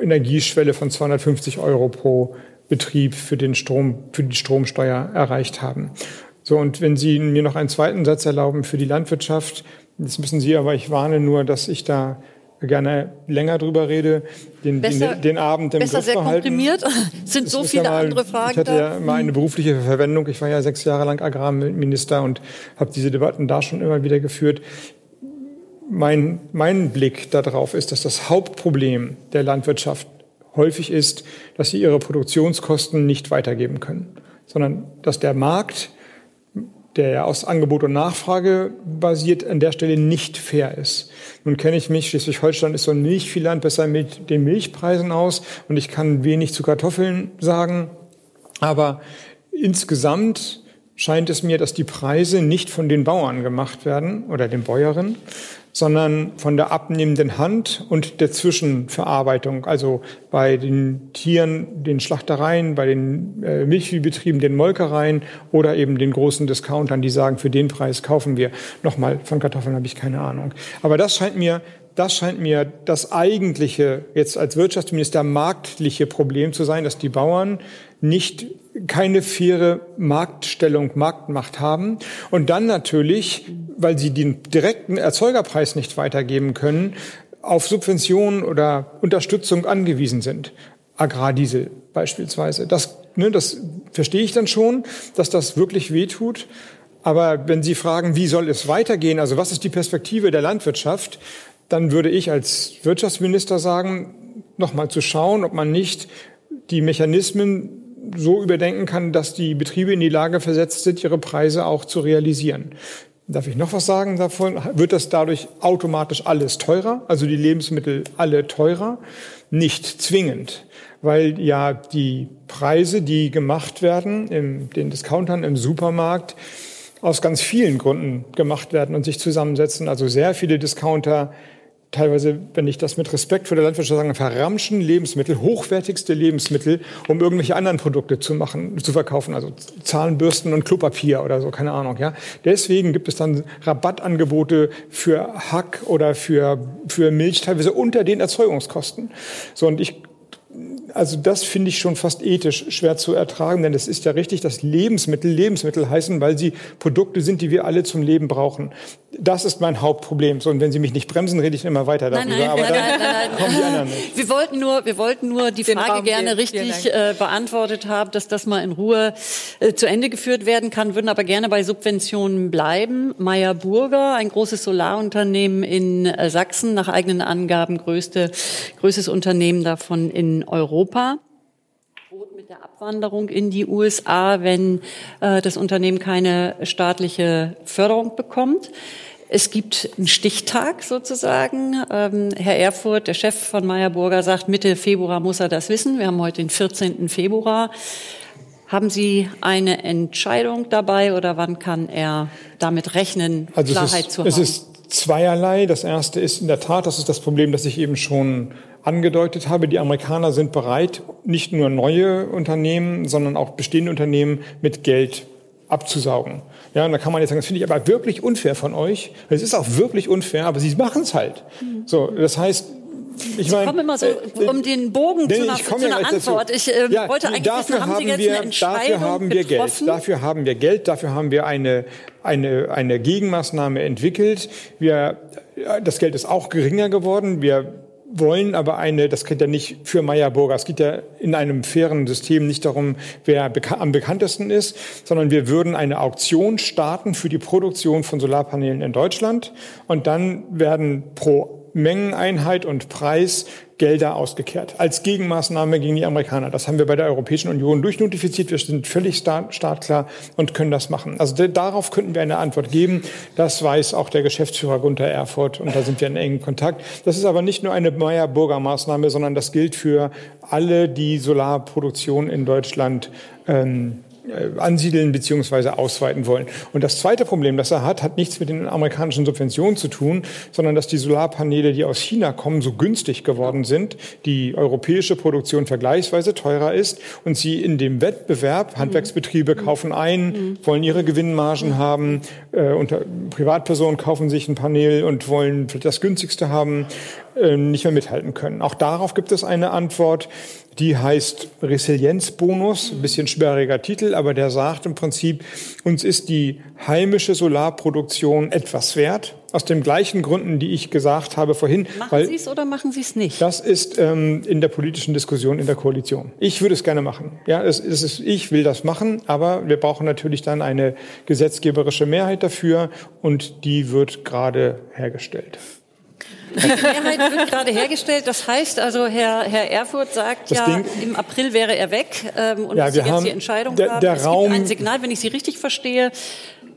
Energieschwelle von 250 Euro pro Betrieb für, den Strom, für die Stromsteuer erreicht haben. So, und wenn Sie mir noch einen zweiten Satz erlauben für die Landwirtschaft, das müssen Sie aber, ich warne nur, dass ich da gerne länger drüber rede, den, besser, den, den Abend im besser Griff sehr behalten. komprimiert, (laughs) sind so viele ja mal, andere Fragen Ich hatte da. ja mal eine berufliche Verwendung. Ich war ja sechs Jahre lang Agrarminister und habe diese Debatten da schon immer wieder geführt mein, mein Blick darauf ist, dass das Hauptproblem der Landwirtschaft häufig ist, dass sie ihre Produktionskosten nicht weitergeben können, sondern dass der Markt, der ja aus Angebot und Nachfrage basiert, an der Stelle nicht fair ist. Nun kenne ich mich, Schleswig-Holstein ist so ein Milchviehland, besser mit den Milchpreisen aus und ich kann wenig zu Kartoffeln sagen, aber insgesamt scheint es mir, dass die Preise nicht von den Bauern gemacht werden oder den Bäuerinnen, sondern von der abnehmenden Hand und der Zwischenverarbeitung, also bei den Tieren, den Schlachtereien, bei den äh, Milchviehbetrieben, den Molkereien oder eben den großen Discountern, die sagen, für den Preis kaufen wir. Nochmal, von Kartoffeln habe ich keine Ahnung. Aber das scheint mir das scheint mir das eigentliche, jetzt als Wirtschaftsminister, marktliche Problem zu sein, dass die Bauern nicht keine faire Marktstellung, Marktmacht haben und dann natürlich, weil sie den direkten Erzeugerpreis nicht weitergeben können, auf Subventionen oder Unterstützung angewiesen sind. Agrardiesel beispielsweise. Das, ne, das verstehe ich dann schon, dass das wirklich wehtut. Aber wenn Sie fragen, wie soll es weitergehen, also was ist die Perspektive der Landwirtschaft, dann würde ich als Wirtschaftsminister sagen, nochmal zu schauen, ob man nicht die Mechanismen so überdenken kann, dass die Betriebe in die Lage versetzt sind, ihre Preise auch zu realisieren. Darf ich noch was sagen davon? Wird das dadurch automatisch alles teurer? Also die Lebensmittel alle teurer? Nicht zwingend, weil ja die Preise, die gemacht werden in den Discountern im Supermarkt, aus ganz vielen Gründen gemacht werden und sich zusammensetzen. Also sehr viele Discounter teilweise, wenn ich das mit Respekt vor der Landwirtschaft sage, verramschen Lebensmittel, hochwertigste Lebensmittel, um irgendwelche anderen Produkte zu machen, zu verkaufen, also Zahnbürsten und Klopapier oder so, keine Ahnung, ja. Deswegen gibt es dann Rabattangebote für Hack oder für, für Milch teilweise unter den Erzeugungskosten. So, und ich also das finde ich schon fast ethisch schwer zu ertragen, denn es ist ja richtig, dass Lebensmittel Lebensmittel heißen, weil sie Produkte sind, die wir alle zum Leben brauchen. Das ist mein Hauptproblem. So, und wenn Sie mich nicht bremsen, rede ich immer weiter darüber. Nein, nein, aber nein, dann nein, nein, kommen die anderen nicht. Wir wollten nur, wir wollten nur die Den Frage Raum gerne richtig äh, beantwortet haben, dass das mal in Ruhe äh, zu Ende geführt werden kann, würden aber gerne bei Subventionen bleiben. Meyer Burger, ein großes Solarunternehmen in äh, Sachsen, nach eigenen Angaben größte, größtes Unternehmen davon in Europa mit der Abwanderung in die USA, wenn äh, das Unternehmen keine staatliche Förderung bekommt. Es gibt einen Stichtag sozusagen. Ähm, Herr Erfurt, der Chef von Meyer Burger, sagt, Mitte Februar muss er das wissen. Wir haben heute den 14. Februar. Haben Sie eine Entscheidung dabei oder wann kann er damit rechnen, also Klarheit ist, zu haben? Es ist zweierlei. Das erste ist in der Tat, das ist das Problem, das ich eben schon angedeutet habe, die Amerikaner sind bereit, nicht nur neue Unternehmen, sondern auch bestehende Unternehmen mit Geld abzusaugen. Ja, und da kann man jetzt sagen, das finde ich aber wirklich unfair von euch. Es ist auch wirklich unfair, aber sie machen es halt. So, das heißt, ich meine, kommen immer so äh, um den Bogen zu einer, zu einer Antwort. Ich äh, ja, wollte eigentlich dafür wissen, haben, haben Sie jetzt wir, eine Entscheidung Dafür haben wir getroffen? Geld. Dafür haben wir Geld. Dafür haben wir eine eine eine Gegenmaßnahme entwickelt. Wir das Geld ist auch geringer geworden. Wir wollen aber eine, das geht ja nicht für Meyer Burger, es geht ja in einem fairen System nicht darum, wer beka am bekanntesten ist, sondern wir würden eine Auktion starten für die Produktion von Solarpanelen in Deutschland. Und dann werden pro Mengeneinheit und Preis Gelder ausgekehrt. Als Gegenmaßnahme gegen die Amerikaner. Das haben wir bei der Europäischen Union durchnotifiziert. Wir sind völlig startklar und können das machen. Also darauf könnten wir eine Antwort geben. Das weiß auch der Geschäftsführer Gunther Erfurt und da sind wir in engem Kontakt. Das ist aber nicht nur eine Meyer-Burger Maßnahme, sondern das gilt für alle, die Solarproduktion in Deutschland ähm, äh, ansiedeln beziehungsweise ausweiten wollen. Und das zweite Problem, das er hat, hat nichts mit den amerikanischen Subventionen zu tun, sondern dass die Solarpaneele, die aus China kommen, so günstig geworden sind, die europäische Produktion vergleichsweise teurer ist und sie in dem Wettbewerb, Handwerksbetriebe kaufen ein, wollen ihre Gewinnmargen haben, äh, unter Privatpersonen kaufen sich ein Panel und wollen das günstigste haben, äh, nicht mehr mithalten können. Auch darauf gibt es eine Antwort. Die heißt Resilienzbonus, ein bisschen sperriger Titel, aber der sagt im Prinzip, uns ist die heimische Solarproduktion etwas wert. Aus den gleichen Gründen, die ich gesagt habe vorhin. Machen Sie es oder machen Sie es nicht? Das ist ähm, in der politischen Diskussion in der Koalition. Ich würde es gerne machen. Ja, es, es ist, ich will das machen, aber wir brauchen natürlich dann eine gesetzgeberische Mehrheit dafür und die wird gerade hergestellt. Die Mehrheit wird gerade hergestellt. Das heißt also, Herr, Herr Erfurt sagt das ja, Ding, im April wäre er weg. Ähm, und ja, wir jetzt haben, die Entscheidung der, der es Raum, gibt ein Signal, wenn ich Sie richtig verstehe,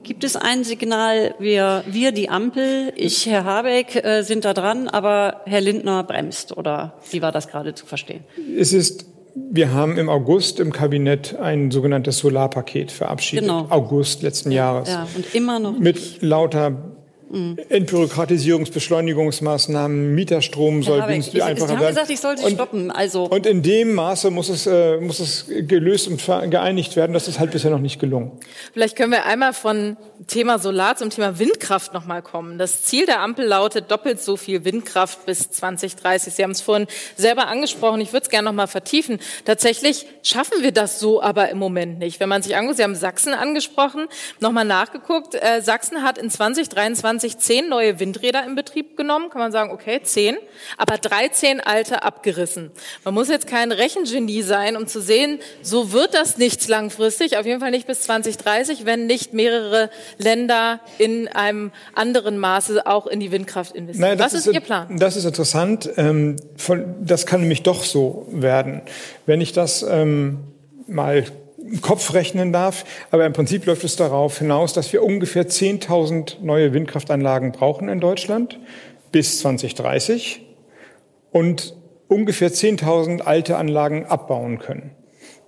Gibt es ein Signal, wir, wir die Ampel, ich, Herr Habeck, äh, sind da dran, aber Herr Lindner bremst? Oder wie war das gerade zu verstehen? Es ist, wir haben im August im Kabinett ein sogenanntes Solarpaket verabschiedet. Genau. August letzten Jahres. Ja, und immer noch. Mit lauter Mhm. Entbürokratisierungsbeschleunigungsmaßnahmen, Mieterstrom soll ja, günstig einfacher werden. Sie haben gesagt, ich soll sie stoppen. Also. Und in dem Maße muss es, äh, muss es gelöst und geeinigt werden. Das ist halt bisher noch nicht gelungen. Vielleicht können wir einmal von Thema Solar zum Thema Windkraft nochmal kommen. Das Ziel der Ampel lautet doppelt so viel Windkraft bis 2030. Sie haben es vorhin selber angesprochen. Ich würde es gerne nochmal vertiefen. Tatsächlich schaffen wir das so aber im Moment nicht. Wenn man sich anguckt, Sie haben Sachsen angesprochen, nochmal nachgeguckt. Äh, Sachsen hat in 2023 2010 neue Windräder in Betrieb genommen, kann man sagen, okay, zehn, aber 13 alte abgerissen. Man muss jetzt kein Rechengenie sein, um zu sehen, so wird das nichts langfristig, auf jeden Fall nicht bis 2030, wenn nicht mehrere Länder in einem anderen Maße auch in die Windkraft investieren. Naja, Was ist, ist, Ihr Plan? Das ist interessant. Ähm, das kann nämlich doch so werden. Wenn ich das ähm, mal Kopf rechnen darf. Aber im Prinzip läuft es darauf hinaus, dass wir ungefähr 10.000 neue Windkraftanlagen brauchen in Deutschland bis 2030 und ungefähr 10.000 alte Anlagen abbauen können.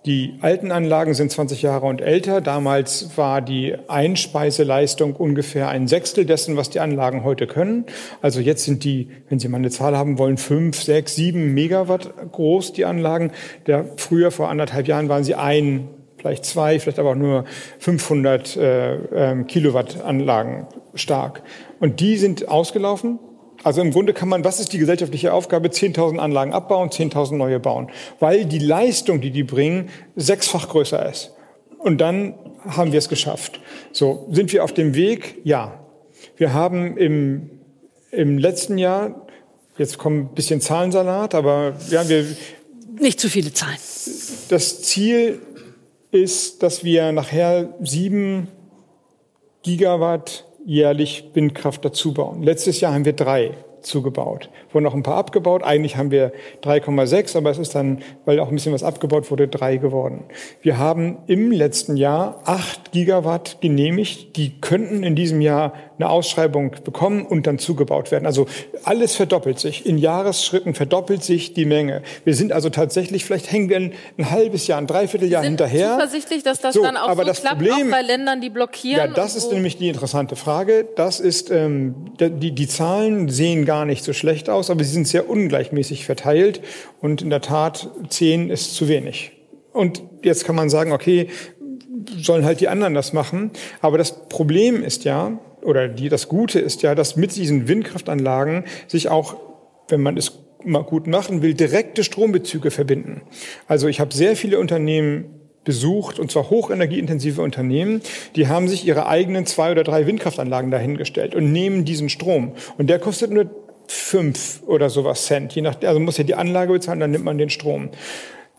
Die alten Anlagen sind 20 Jahre und älter. Damals war die Einspeiseleistung ungefähr ein Sechstel dessen, was die Anlagen heute können. Also jetzt sind die, wenn Sie mal eine Zahl haben wollen, fünf, sechs, sieben Megawatt groß, die Anlagen. Der, früher, vor anderthalb Jahren, waren sie ein, vielleicht zwei, vielleicht aber auch nur 500 äh, äh, Kilowatt Anlagen stark. Und die sind ausgelaufen. Also im Grunde kann man, was ist die gesellschaftliche Aufgabe? 10.000 Anlagen abbauen, 10.000 neue bauen. Weil die Leistung, die die bringen, sechsfach größer ist. Und dann haben wir es geschafft. So, sind wir auf dem Weg? Ja. Wir haben im, im letzten Jahr, jetzt kommt ein bisschen Zahlensalat, aber ja, wir. Nicht zu viele Zahlen. Das Ziel ist, dass wir nachher sieben Gigawatt jährlich Windkraft dazu bauen. Letztes Jahr haben wir drei zugebaut. Wurden noch ein paar abgebaut. Eigentlich haben wir 3,6, aber es ist dann, weil auch ein bisschen was abgebaut wurde, drei geworden. Wir haben im letzten Jahr acht Gigawatt genehmigt. Die könnten in diesem Jahr eine Ausschreibung bekommen und dann zugebaut werden. Also alles verdoppelt sich. In Jahresschritten verdoppelt sich die Menge. Wir sind also tatsächlich, vielleicht hängen wir ein, ein halbes Jahr, ein Dreivierteljahr sind hinterher. zuversichtlich, dass das so, dann auch aber so das klappt, Problem, auch bei Ländern, die blockieren? Ja, das ist nämlich die interessante Frage. Das ist, ähm, die, die Zahlen sehen gar nicht so schlecht aus, aber sie sind sehr ungleichmäßig verteilt. Und in der Tat, zehn ist zu wenig. Und jetzt kann man sagen, okay, sollen halt die anderen das machen. Aber das Problem ist ja, oder die, das Gute ist ja, dass mit diesen Windkraftanlagen sich auch, wenn man es mal gut machen will, direkte Strombezüge verbinden. Also ich habe sehr viele Unternehmen besucht, und zwar hochenergieintensive Unternehmen, die haben sich ihre eigenen zwei oder drei Windkraftanlagen dahingestellt und nehmen diesen Strom. Und der kostet nur fünf oder sowas Cent, je nach, also muss ja die Anlage bezahlen, dann nimmt man den Strom.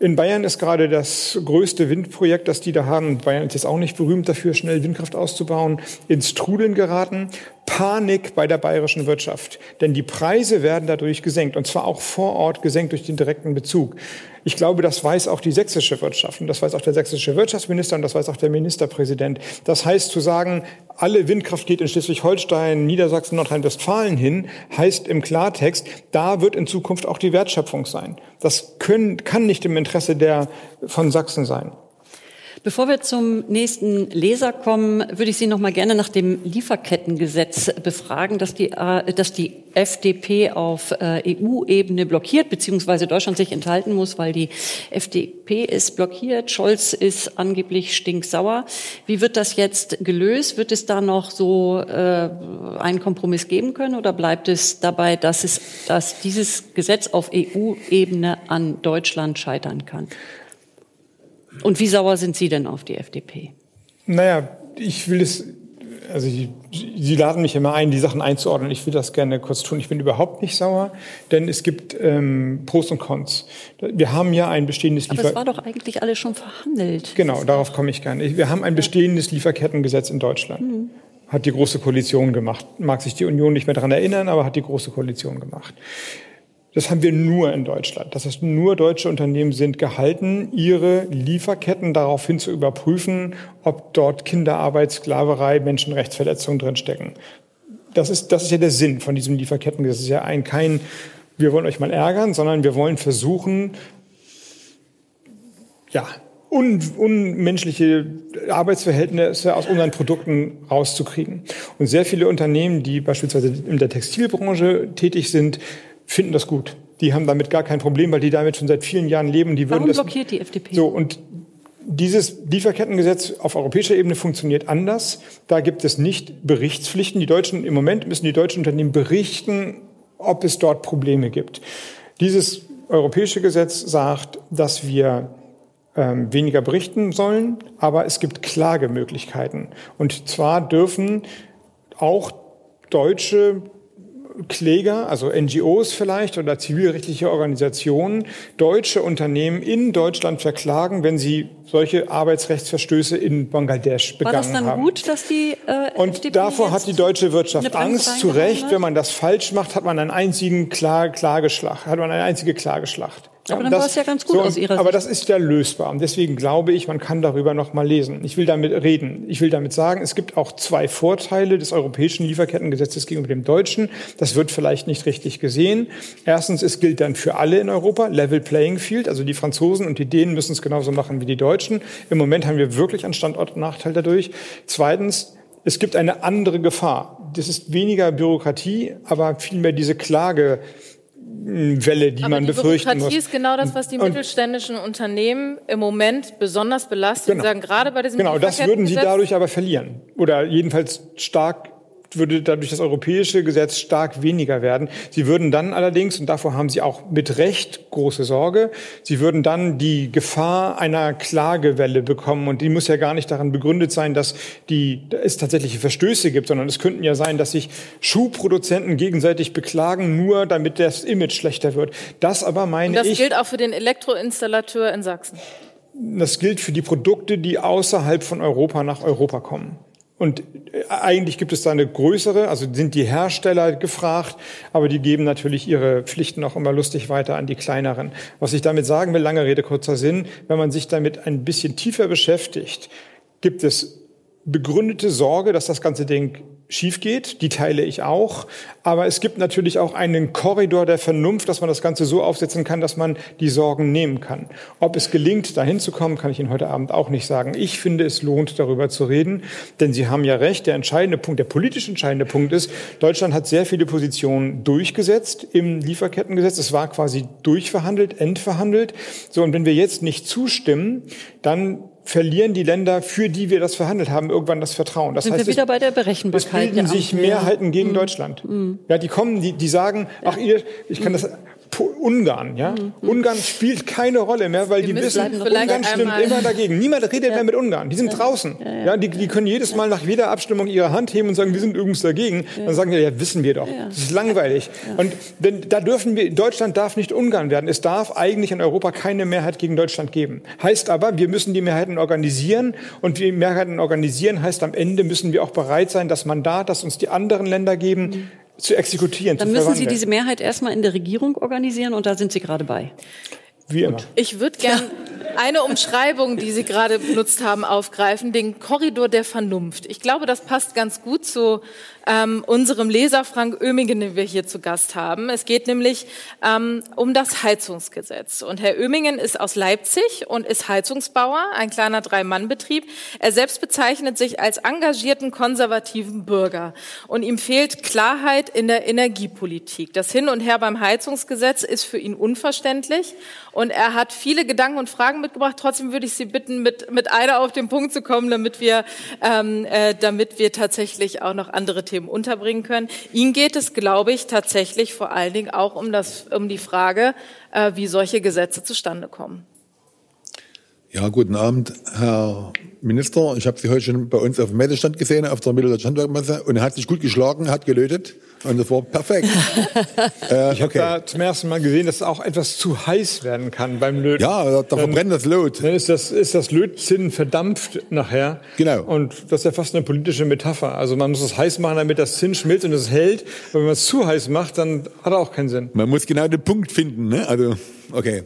In Bayern ist gerade das größte Windprojekt, das die da haben, Bayern ist jetzt auch nicht berühmt dafür, schnell Windkraft auszubauen, ins Trudeln geraten. Panik bei der bayerischen Wirtschaft. Denn die Preise werden dadurch gesenkt. Und zwar auch vor Ort gesenkt durch den direkten Bezug. Ich glaube, das weiß auch die sächsische Wirtschaft und das weiß auch der sächsische Wirtschaftsminister und das weiß auch der Ministerpräsident. Das heißt zu sagen, alle Windkraft geht in Schleswig-Holstein, Niedersachsen, Nordrhein-Westfalen hin, heißt im Klartext, da wird in Zukunft auch die Wertschöpfung sein. Das können, kann nicht im Interesse der von Sachsen sein. Bevor wir zum nächsten Leser kommen, würde ich Sie noch mal gerne nach dem Lieferkettengesetz befragen, das die, äh, das die FDP auf äh, EU-Ebene blockiert, beziehungsweise Deutschland sich enthalten muss, weil die FDP ist blockiert. Scholz ist angeblich stinksauer. Wie wird das jetzt gelöst? Wird es da noch so äh, einen Kompromiss geben können oder bleibt es dabei, dass, es, dass dieses Gesetz auf EU-Ebene an Deutschland scheitern kann? Und wie sauer sind Sie denn auf die FDP? Naja, ich will es, also ich, Sie laden mich immer ein, die Sachen einzuordnen. Ich will das gerne kurz tun. Ich bin überhaupt nicht sauer, denn es gibt ähm, Pros und Cons. Wir haben ja ein bestehendes Liefer... Aber es war doch eigentlich alles schon verhandelt. Genau, darauf komme ich gerne. Wir haben ein bestehendes Lieferkettengesetz in Deutschland. Mhm. Hat die Große Koalition gemacht. Mag sich die Union nicht mehr daran erinnern, aber hat die Große Koalition gemacht. Das haben wir nur in Deutschland. Das heißt, nur deutsche Unternehmen sind gehalten, ihre Lieferketten daraufhin zu überprüfen, ob dort Kinderarbeit, Sklaverei, Menschenrechtsverletzungen drinstecken. Das ist, das ist ja der Sinn von diesem Lieferkettengesetz. Das ist ja ein, kein, wir wollen euch mal ärgern, sondern wir wollen versuchen, ja, un, unmenschliche Arbeitsverhältnisse aus unseren Produkten rauszukriegen. Und sehr viele Unternehmen, die beispielsweise in der Textilbranche tätig sind, finden das gut. Die haben damit gar kein Problem, weil die damit schon seit vielen Jahren leben. Die Warum würden das, blockiert die FDP? So, und dieses Lieferkettengesetz auf europäischer Ebene funktioniert anders. Da gibt es nicht Berichtspflichten. Die Deutschen, im Moment müssen die deutschen Unternehmen berichten, ob es dort Probleme gibt. Dieses europäische Gesetz sagt, dass wir ähm, weniger berichten sollen, aber es gibt Klagemöglichkeiten. Und zwar dürfen auch deutsche Kläger, also NGOs vielleicht oder zivilrechtliche Organisationen, deutsche Unternehmen in Deutschland verklagen, wenn sie solche Arbeitsrechtsverstöße in Bangladesch begangen haben. War das dann haben. gut, dass die äh, Und FDP davor hat die deutsche Wirtschaft Angst. Zu Recht, wenn man das falsch macht, hat man einen einzigen Klageschlag, hat man eine einzige Klageschlacht. Aber dann war es ja ganz gut so, aus Ihrer Sicht. Aber das ist ja lösbar. Und deswegen glaube ich, man kann darüber noch mal lesen. Ich will damit reden. Ich will damit sagen, es gibt auch zwei Vorteile des europäischen Lieferkettengesetzes gegenüber dem deutschen. Das wird vielleicht nicht richtig gesehen. Erstens, es gilt dann für alle in Europa, Level Playing Field. Also die Franzosen und die Dänen müssen es genauso machen wie die Deutschen. Im Moment haben wir wirklich einen Standortnachteil dadurch. Zweitens, es gibt eine andere Gefahr. Das ist weniger Bürokratie, aber vielmehr diese Klage, Welle, die Aber man die befürchten Bürokratie muss. ist genau das, was die mittelständischen Unternehmen im Moment besonders belastet. Genau. Sie sagen gerade bei diesem Genau, das würden sie dadurch aber verlieren oder jedenfalls stark würde dadurch das europäische Gesetz stark weniger werden. Sie würden dann allerdings, und davor haben Sie auch mit Recht große Sorge, Sie würden dann die Gefahr einer Klagewelle bekommen. Und die muss ja gar nicht daran begründet sein, dass die, es tatsächliche Verstöße gibt, sondern es könnten ja sein, dass sich Schuhproduzenten gegenseitig beklagen, nur damit das Image schlechter wird. Das aber meine und das ich. Das gilt auch für den Elektroinstallateur in Sachsen. Das gilt für die Produkte, die außerhalb von Europa nach Europa kommen. Und äh, eigentlich gibt es da eine größere, also sind die Hersteller gefragt, aber die geben natürlich ihre Pflichten auch immer lustig weiter an die kleineren. Was ich damit sagen will, lange Rede, kurzer Sinn, wenn man sich damit ein bisschen tiefer beschäftigt, gibt es begründete Sorge, dass das ganze Ding schief geht, die teile ich auch. Aber es gibt natürlich auch einen Korridor der Vernunft, dass man das Ganze so aufsetzen kann, dass man die Sorgen nehmen kann. Ob es gelingt, dahin zu kommen, kann ich Ihnen heute Abend auch nicht sagen. Ich finde, es lohnt, darüber zu reden, denn Sie haben ja recht. Der entscheidende Punkt, der politisch entscheidende Punkt ist, Deutschland hat sehr viele Positionen durchgesetzt im Lieferkettengesetz. Es war quasi durchverhandelt, entverhandelt. So, und wenn wir jetzt nicht zustimmen, dann verlieren die Länder, für die wir das verhandelt haben, irgendwann das Vertrauen. Das Sind heißt, wir wieder bei der Berechenbarkeit. Es bilden sich Mehrheiten gegen mhm. Deutschland. Mhm. Ja, die kommen, die, die sagen, ach ihr, ich kann das, Ungarn, ja. Mhm. Ungarn spielt keine Rolle mehr, weil wir die wissen, Ungarn stimmt immer dagegen. Niemand redet ja. mehr mit Ungarn. Die sind ja. draußen. Ja, ja. die, die, können jedes Mal nach jeder Abstimmung ihre Hand heben und sagen, wir sind übrigens dagegen. Dann sagen die, ja, wissen wir doch. Das ist langweilig. Und wenn, da dürfen wir, Deutschland darf nicht Ungarn werden. Es darf eigentlich in Europa keine Mehrheit gegen Deutschland geben. Heißt aber, wir müssen die Mehrheiten organisieren. Und die Mehrheiten organisieren heißt, am Ende müssen wir auch bereit sein, das Mandat, das uns die anderen Länder geben, mhm zu exekutieren. Dann zu müssen Sie diese Mehrheit erstmal in der Regierung organisieren und da sind Sie gerade bei. Wie immer. Ich würde gern eine Umschreibung, die Sie gerade benutzt haben, aufgreifen, den Korridor der Vernunft. Ich glaube, das passt ganz gut zu ähm, unserem Leser Frank Oemingen, den wir hier zu Gast haben. Es geht nämlich ähm, um das Heizungsgesetz. Und Herr Oemingen ist aus Leipzig und ist Heizungsbauer, ein kleiner Drei-Mann-Betrieb. Er selbst bezeichnet sich als engagierten konservativen Bürger. Und ihm fehlt Klarheit in der Energiepolitik. Das Hin und Her beim Heizungsgesetz ist für ihn unverständlich. Und er hat viele Gedanken und Fragen mitgebracht. Trotzdem würde ich Sie bitten, mit, mit einer auf den Punkt zu kommen, damit wir, ähm, äh, damit wir tatsächlich auch noch andere Themen unterbringen können. Ihnen geht es, glaube ich, tatsächlich vor allen Dingen auch um, das, um die Frage, äh, wie solche Gesetze zustande kommen. Ja, guten Abend, Herr Minister. Ich habe Sie heute schon bei uns auf dem Messestand gesehen, auf der Mitteldeutschen Handwerkmesse, und er hat sich gut geschlagen, hat gelötet. Und das war perfekt. (laughs) äh, ich habe okay. da zum ersten Mal gesehen, dass es auch etwas zu heiß werden kann beim Löten. Ja, da, da verbrennt das Lot. Dann ist das, ist das Lötzinn verdampft nachher. Genau. Und das ist ja fast eine politische Metapher. Also man muss es heiß machen, damit das Zinn schmilzt und es hält. Aber wenn man es zu heiß macht, dann hat er auch keinen Sinn. Man muss genau den Punkt finden. Ne? Also, okay.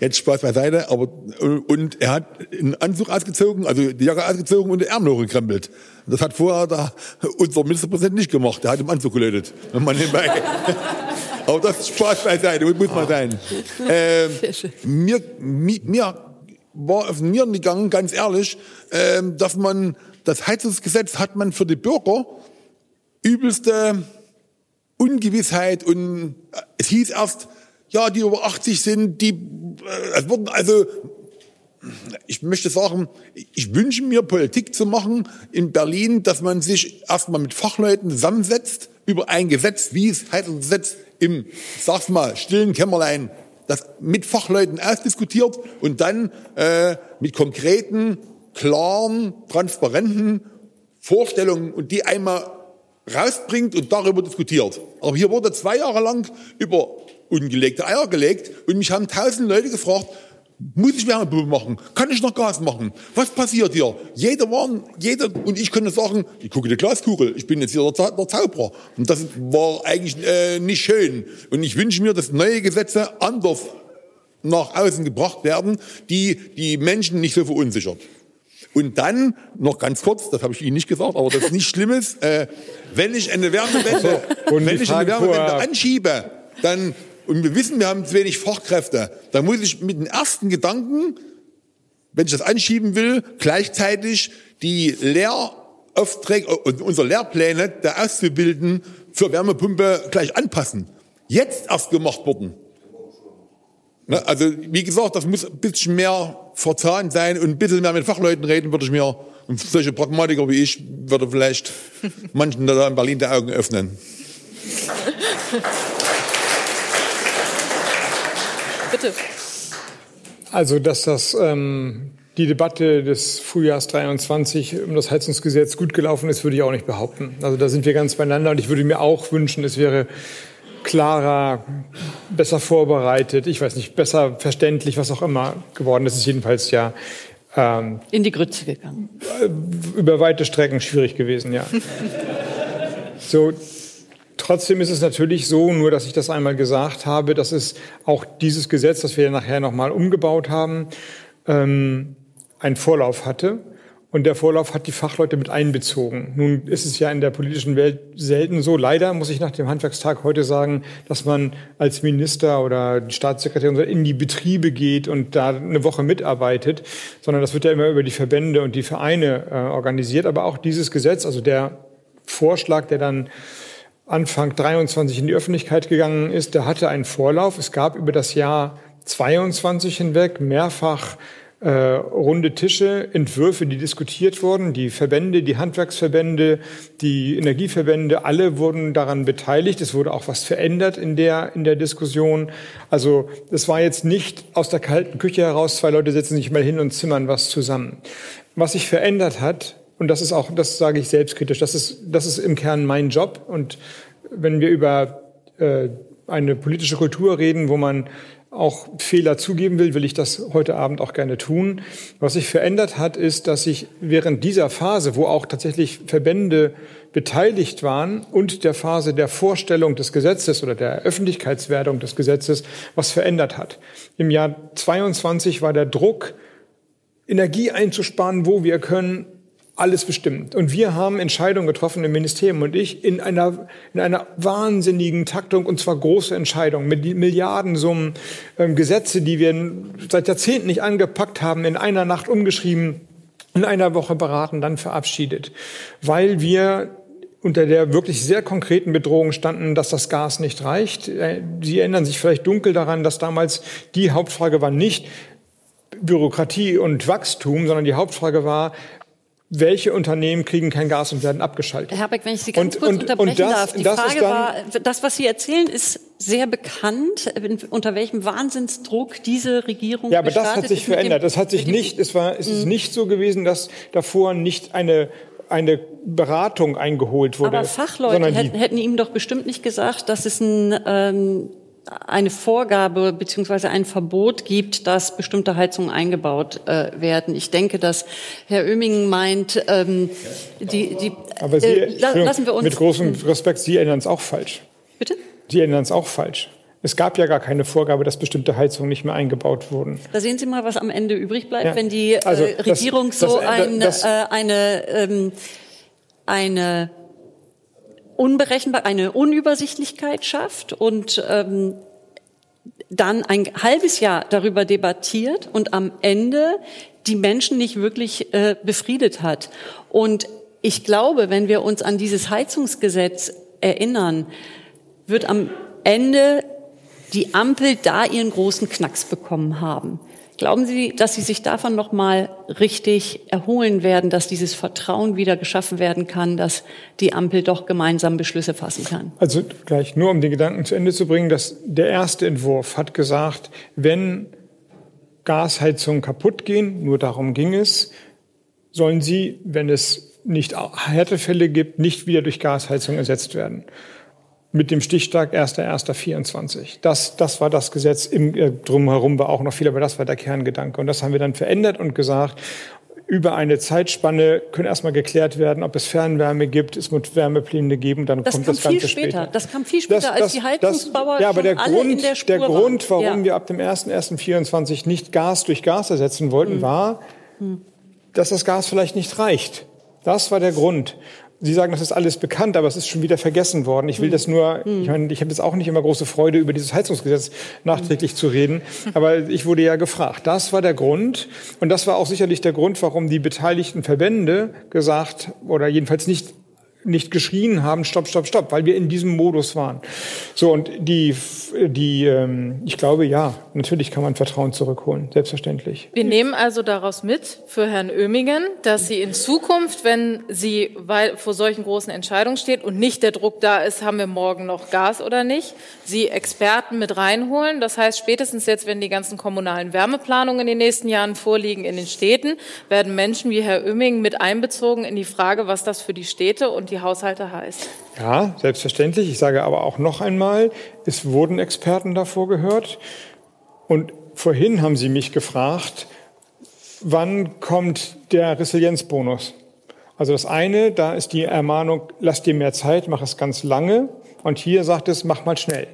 Jetzt Spaß beiseite. Aber, und er hat einen Anzug ausgezogen, also die Jacke ausgezogen und die Ärmel hochgekrempelt. Das hat vorher da unser Ministerpräsident nicht gemacht. Der hat im Anzug gelötet. Man nebenbei. (laughs) Aber das ist Spaß beiseite, muss mal sein. (laughs) Ähm, mir, mir war auf den Nieren gegangen, ganz ehrlich, ähm, dass man, das Heizungsgesetz hat man für die Bürger übelste Ungewissheit und äh, es hieß erst, ja, die über 80 sind, die, äh, es wurden also ich möchte sagen, ich wünsche mir Politik zu machen in Berlin, dass man sich erstmal mit Fachleuten zusammensetzt über ein Gesetz, wie es heißt, ein Gesetz im, sag's mal, stillen Kämmerlein, das mit Fachleuten ausdiskutiert und dann äh, mit konkreten, klaren, transparenten Vorstellungen und die einmal rausbringt und darüber diskutiert. Aber hier wurde zwei Jahre lang über ungelegte Eier gelegt und mich haben tausend Leute gefragt, muss ich Wärmepumpe machen? Kann ich noch Gas machen? Was passiert hier? Jeder war, jeder, und ich könnte sagen, ich gucke die Glaskugel, ich bin jetzt hier der, der Zauberer. Und das war eigentlich äh, nicht schön. Und ich wünsche mir, dass neue Gesetze anders nach außen gebracht werden, die die Menschen nicht so verunsichert. Und dann, noch ganz kurz, das habe ich Ihnen nicht gesagt, aber das ist nicht Schlimmes, äh, wenn ich eine Wärmewende, (laughs) wenn ich eine Wärmewende anschiebe, dann, und wir wissen, wir haben zu wenig Fachkräfte, dann muss ich mit dem ersten Gedanken, wenn ich das anschieben will, gleichzeitig die Lehraufträge und unsere Lehrpläne der Auszubildenden für Wärmepumpe gleich anpassen. Jetzt erst gemacht worden. Ne, also wie gesagt, das muss ein bisschen mehr verzahnt sein und ein bisschen mehr mit Fachleuten reden, würde ich mir, und solche Pragmatiker wie ich, würde vielleicht (laughs) manchen da in Berlin die Augen öffnen. (laughs) Bitte. Also, dass das ähm, die Debatte des Frühjahrs 23 um das Heizungsgesetz gut gelaufen ist, würde ich auch nicht behaupten. Also da sind wir ganz beieinander und ich würde mir auch wünschen, es wäre klarer, besser vorbereitet, ich weiß nicht, besser verständlich, was auch immer geworden. Das ist jedenfalls ja ähm, in die Grütze gegangen. Über weite Strecken schwierig gewesen, ja. (laughs) so, trotzdem ist es natürlich so, nur dass ich das einmal gesagt habe, dass es auch dieses Gesetz, das wir ja nachher nochmal umgebaut haben, ähm, einen Vorlauf hatte. Und der Vorlauf hat die Fachleute mit einbezogen. Nun ist es ja in der politischen Welt selten so. Leider muss ich nach dem Handwerkstag heute sagen, dass man als Minister oder Staatssekretär in die Betriebe geht und da eine Woche mitarbeitet, sondern das wird ja immer über die Verbände und die Vereine äh, organisiert. Aber auch dieses Gesetz, also der Vorschlag, der dann Anfang 23 in die Öffentlichkeit gegangen ist, der hatte einen Vorlauf. Es gab über das Jahr 22 hinweg mehrfach äh, runde Tische, Entwürfe, die diskutiert wurden. Die Verbände, die Handwerksverbände, die Energieverbände, alle wurden daran beteiligt. Es wurde auch was verändert in der, in der Diskussion. Also es war jetzt nicht aus der kalten Küche heraus, zwei Leute setzen sich mal hin und zimmern was zusammen. Was sich verändert hat, und das ist auch, das sage ich selbstkritisch, das ist, das ist im Kern mein Job. Und wenn wir über äh, eine politische Kultur reden, wo man auch Fehler zugeben will, will ich das heute Abend auch gerne tun. Was sich verändert hat, ist, dass sich während dieser Phase, wo auch tatsächlich Verbände beteiligt waren und der Phase der Vorstellung des Gesetzes oder der Öffentlichkeitswerdung des Gesetzes, was verändert hat. Im Jahr 22 war der Druck, Energie einzusparen, wo wir können, alles bestimmt. Und wir haben Entscheidungen getroffen im Ministerium und ich in einer, in einer wahnsinnigen Taktung und zwar große Entscheidungen mit Milliardensummen, ähm, Gesetze, die wir seit Jahrzehnten nicht angepackt haben, in einer Nacht umgeschrieben, in einer Woche beraten, dann verabschiedet, weil wir unter der wirklich sehr konkreten Bedrohung standen, dass das Gas nicht reicht. Äh, Sie erinnern sich vielleicht dunkel daran, dass damals die Hauptfrage war nicht, Bürokratie und Wachstum, sondern die Hauptfrage war, welche Unternehmen kriegen kein Gas und werden abgeschaltet. Herr Herbeck, wenn ich Sie ganz und, kurz und, unterbrechen und das, darf. Die Frage war, das, was Sie erzählen, ist sehr bekannt, unter welchem Wahnsinnsdruck diese Regierung Ja, aber das hat sich verändert. Das hat sich nicht, es war, es ist mhm. nicht so gewesen, dass davor nicht eine eine Beratung eingeholt wurde. Aber Fachleute hätten, hätten ihm doch bestimmt nicht gesagt, dass es ein ähm, eine Vorgabe beziehungsweise ein Verbot gibt, dass bestimmte Heizungen eingebaut äh, werden. Ich denke, dass Herr Oemingen meint, ähm, die, die Aber Sie, äh, lassen wir uns mit großem Respekt, Sie ändern es auch falsch. Bitte? Sie ändern es auch falsch. Es gab ja gar keine Vorgabe, dass bestimmte Heizungen nicht mehr eingebaut wurden. Da sehen Sie mal, was am Ende übrig bleibt, ja. wenn die äh, also Regierung das, so das, ein, das, äh, eine, ähm, eine unberechenbar, eine Unübersichtlichkeit schafft und ähm, dann ein halbes Jahr darüber debattiert und am Ende die Menschen nicht wirklich äh, befriedet hat. Und ich glaube, wenn wir uns an dieses Heizungsgesetz erinnern, wird am Ende die Ampel da ihren großen Knacks bekommen haben. Glauben Sie, dass Sie sich davon noch mal richtig erholen werden, dass dieses Vertrauen wieder geschaffen werden kann, dass die Ampel doch gemeinsam Beschlüsse fassen kann? Also gleich nur, um den Gedanken zu Ende zu bringen, dass der erste Entwurf hat gesagt, wenn Gasheizungen kaputt gehen, nur darum ging es, sollen sie, wenn es nicht Härtefälle gibt, nicht wieder durch Gasheizung ersetzt werden mit dem Stichtag 1.1.24. Das, das war das Gesetz. Im, äh, drumherum war auch noch viel, aber das war der Kerngedanke. Und das haben wir dann verändert und gesagt, über eine Zeitspanne können erstmal geklärt werden, ob es Fernwärme gibt, es muss Wärmepläne geben, dann das kommt das Ganze viel später. später. Das kam viel später, Das- als das- die Heizungsbauer das, ja, aber schon der Grund, der der Grund, warum waren. wir ab dem 01.01.24 nicht Gas durch Gas ersetzen wollten, Hm. war, dass das Gas vielleicht nicht reicht. Das war der Grund. Sie sagen, das ist alles bekannt, aber es ist schon wieder vergessen worden. Ich will das nur, ich meine, ich habe jetzt auch nicht immer große Freude, über dieses Heizungsgesetz nachträglich zu reden, (laughs) aber ich wurde ja gefragt. Das war der Grund und das war auch sicherlich der Grund, warum die beteiligten Verbände gesagt oder jedenfalls nicht nicht geschrien haben, stopp, stopp, stopp, weil wir in diesem Modus waren. So, und die, die ähm, ich glaube, ja, natürlich kann man Vertrauen zurückholen, selbstverständlich. Wir nehmen also daraus mit für Herrn Oemingen, dass Sie in Zukunft, wenn Sie vor solchen großen Entscheidungen steht und nicht der Druck da ist, haben wir morgen noch Gas oder nicht, Sie Experten mit reinholen. Das heißt, spätestens jetzt, wenn die ganzen kommunalen Wärmeplanungen in den nächsten Jahren vorliegen in den Städten, werden Menschen wie Herr Oemingen mit einbezogen in die Frage, was das für die Städte und die Haushalte heißt. Ja, selbstverständlich. Ich sage aber auch noch einmal, es wurden Experten davor gehört. Und vorhin haben Sie mich gefragt, wann kommt der Resilienzbonus? Also das eine, da ist die Ermahnung, lass dir mehr Zeit, mach es ganz lange. Und hier sagt es, mach mal schnell.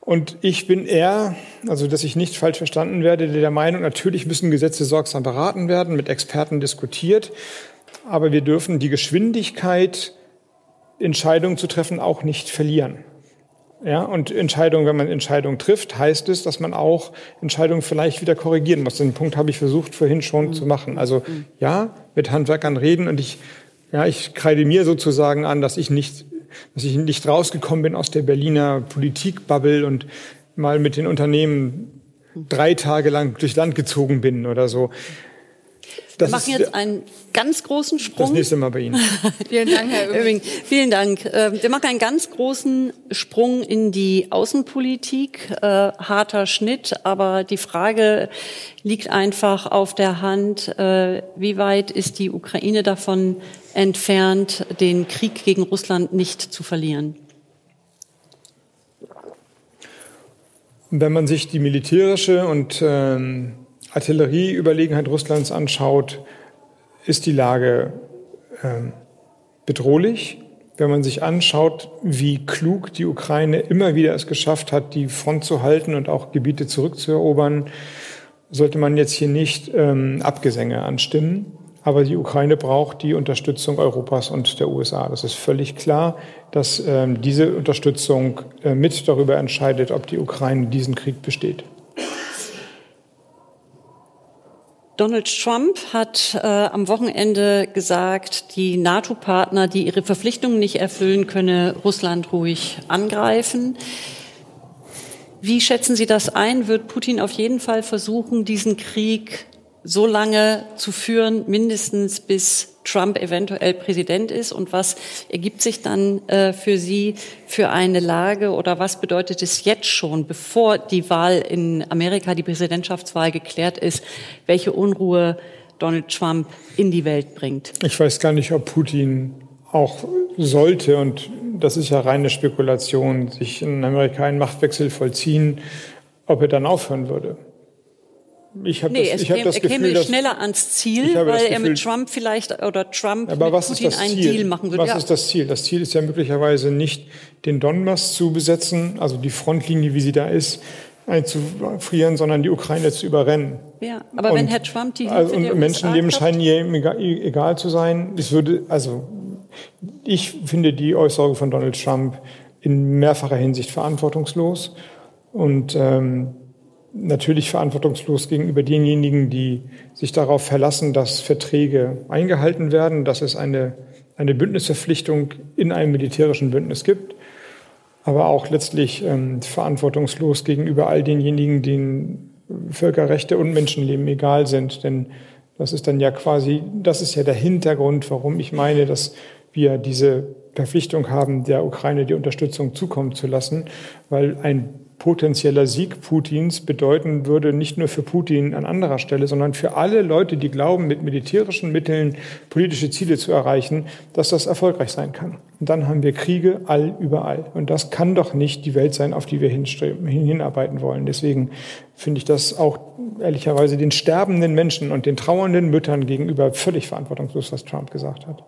Und ich bin eher, also dass ich nicht falsch verstanden werde, der Meinung, natürlich müssen Gesetze sorgsam beraten werden, mit Experten diskutiert. Aber wir dürfen die Geschwindigkeit, Entscheidungen zu treffen, auch nicht verlieren. Ja, und Entscheidungen, wenn man Entscheidungen trifft, heißt es, dass man auch Entscheidungen vielleicht wieder korrigieren muss. Den Punkt habe ich versucht vorhin schon zu machen. Also ja, mit Handwerkern reden und ich, ja, ich kreide mir sozusagen an, dass ich nicht, dass ich nicht rausgekommen bin aus der Berliner Politikbubble und mal mit den Unternehmen drei Tage lang durchs Land gezogen bin oder so. Wir Das machen ist jetzt einen ganz großen das Sprung. nächste Mal bei Ihnen. (laughs) Vielen Dank, Herr. Übrigens, vielen Dank. Ähm, Wir machen einen ganz großen Sprung in die Außenpolitik. Äh, harter Schnitt, aber die Frage liegt einfach auf der Hand, äh, wie weit ist die Ukraine davon entfernt, den Krieg gegen Russland nicht zu verlieren? Wenn man sich die militärische und ähm, Artillerieüberlegenheit Russlands anschaut, ist die Lage ähm, bedrohlich. Wenn man sich anschaut, wie klug die Ukraine immer wieder es geschafft hat, die Front zu halten und auch Gebiete zurückzuerobern, sollte man jetzt hier nicht ähm, Abgesänge anstimmen. Aber die Ukraine braucht die Unterstützung Europas und der USA. Das ist völlig klar, dass ähm, diese Unterstützung äh, mit darüber entscheidet, ob die Ukraine diesen Krieg besteht. Donald Trump hat äh, am Wochenende gesagt, die NATO-Partner, die ihre Verpflichtungen nicht erfüllen, könne Russland ruhig angreifen. Wie schätzen Sie das ein? Wird Putin auf jeden Fall versuchen, diesen Krieg so lange zu führen, mindestens bis Trump eventuell Präsident ist? Und was ergibt sich dann äh, für Sie für eine Lage oder was bedeutet es jetzt schon, bevor die Wahl in Amerika, die Präsidentschaftswahl geklärt ist, welche Unruhe Donald Trump in die Welt bringt? Ich weiß gar nicht, ob Putin auch sollte, und das ist ja reine Spekulation, sich in Amerika einen Machtwechsel vollziehen, ob er dann aufhören würde. Ich habe Nee, das, ich hab käme, das er käme Gefühl, dass, schneller ans Ziel, weil er mit Gefühl- Trump vielleicht oder Trump aber mit was Putin ist das einen Ziel? Deal machen würde. Was Ja. ist das Ziel? Das Ziel ist ja möglicherweise nicht, den Donbass zu besetzen, also die Frontlinie, wie sie da ist, einzufrieren, sondern die Ukraine zu überrennen. Ja, aber wenn Und- Herr Trump die Hilfe also, und Menschenleben scheinen ihm egal, egal zu sein. Es würde, also ich finde die Äußerung von Donald Trump in mehrfacher Hinsicht verantwortungslos und ähm, natürlich verantwortungslos gegenüber denjenigen, die sich darauf verlassen, dass Verträge eingehalten werden, dass es eine, eine Bündnisverpflichtung in einem militärischen Bündnis gibt, aber auch letztlich ähm, verantwortungslos gegenüber all denjenigen, denen Völkerrechte und Menschenleben egal sind. Denn das ist dann ja quasi, das ist ja der Hintergrund, warum ich meine, dass wir diese Verpflichtung haben, der Ukraine die Unterstützung zukommen zu lassen, weil ein potenzieller Sieg Putins bedeuten würde, nicht nur für Putin an anderer Stelle, sondern für alle Leute, die glauben, mit militärischen Mitteln politische Ziele zu erreichen, dass das erfolgreich sein kann. Und dann haben wir Kriege all überall. Und das kann doch nicht die Welt sein, auf die wir hinstreben, hinarbeiten wollen. Deswegen finde ich das auch ehrlicherweise den sterbenden Menschen und den trauernden Müttern gegenüber völlig verantwortungslos, was Trump gesagt hat.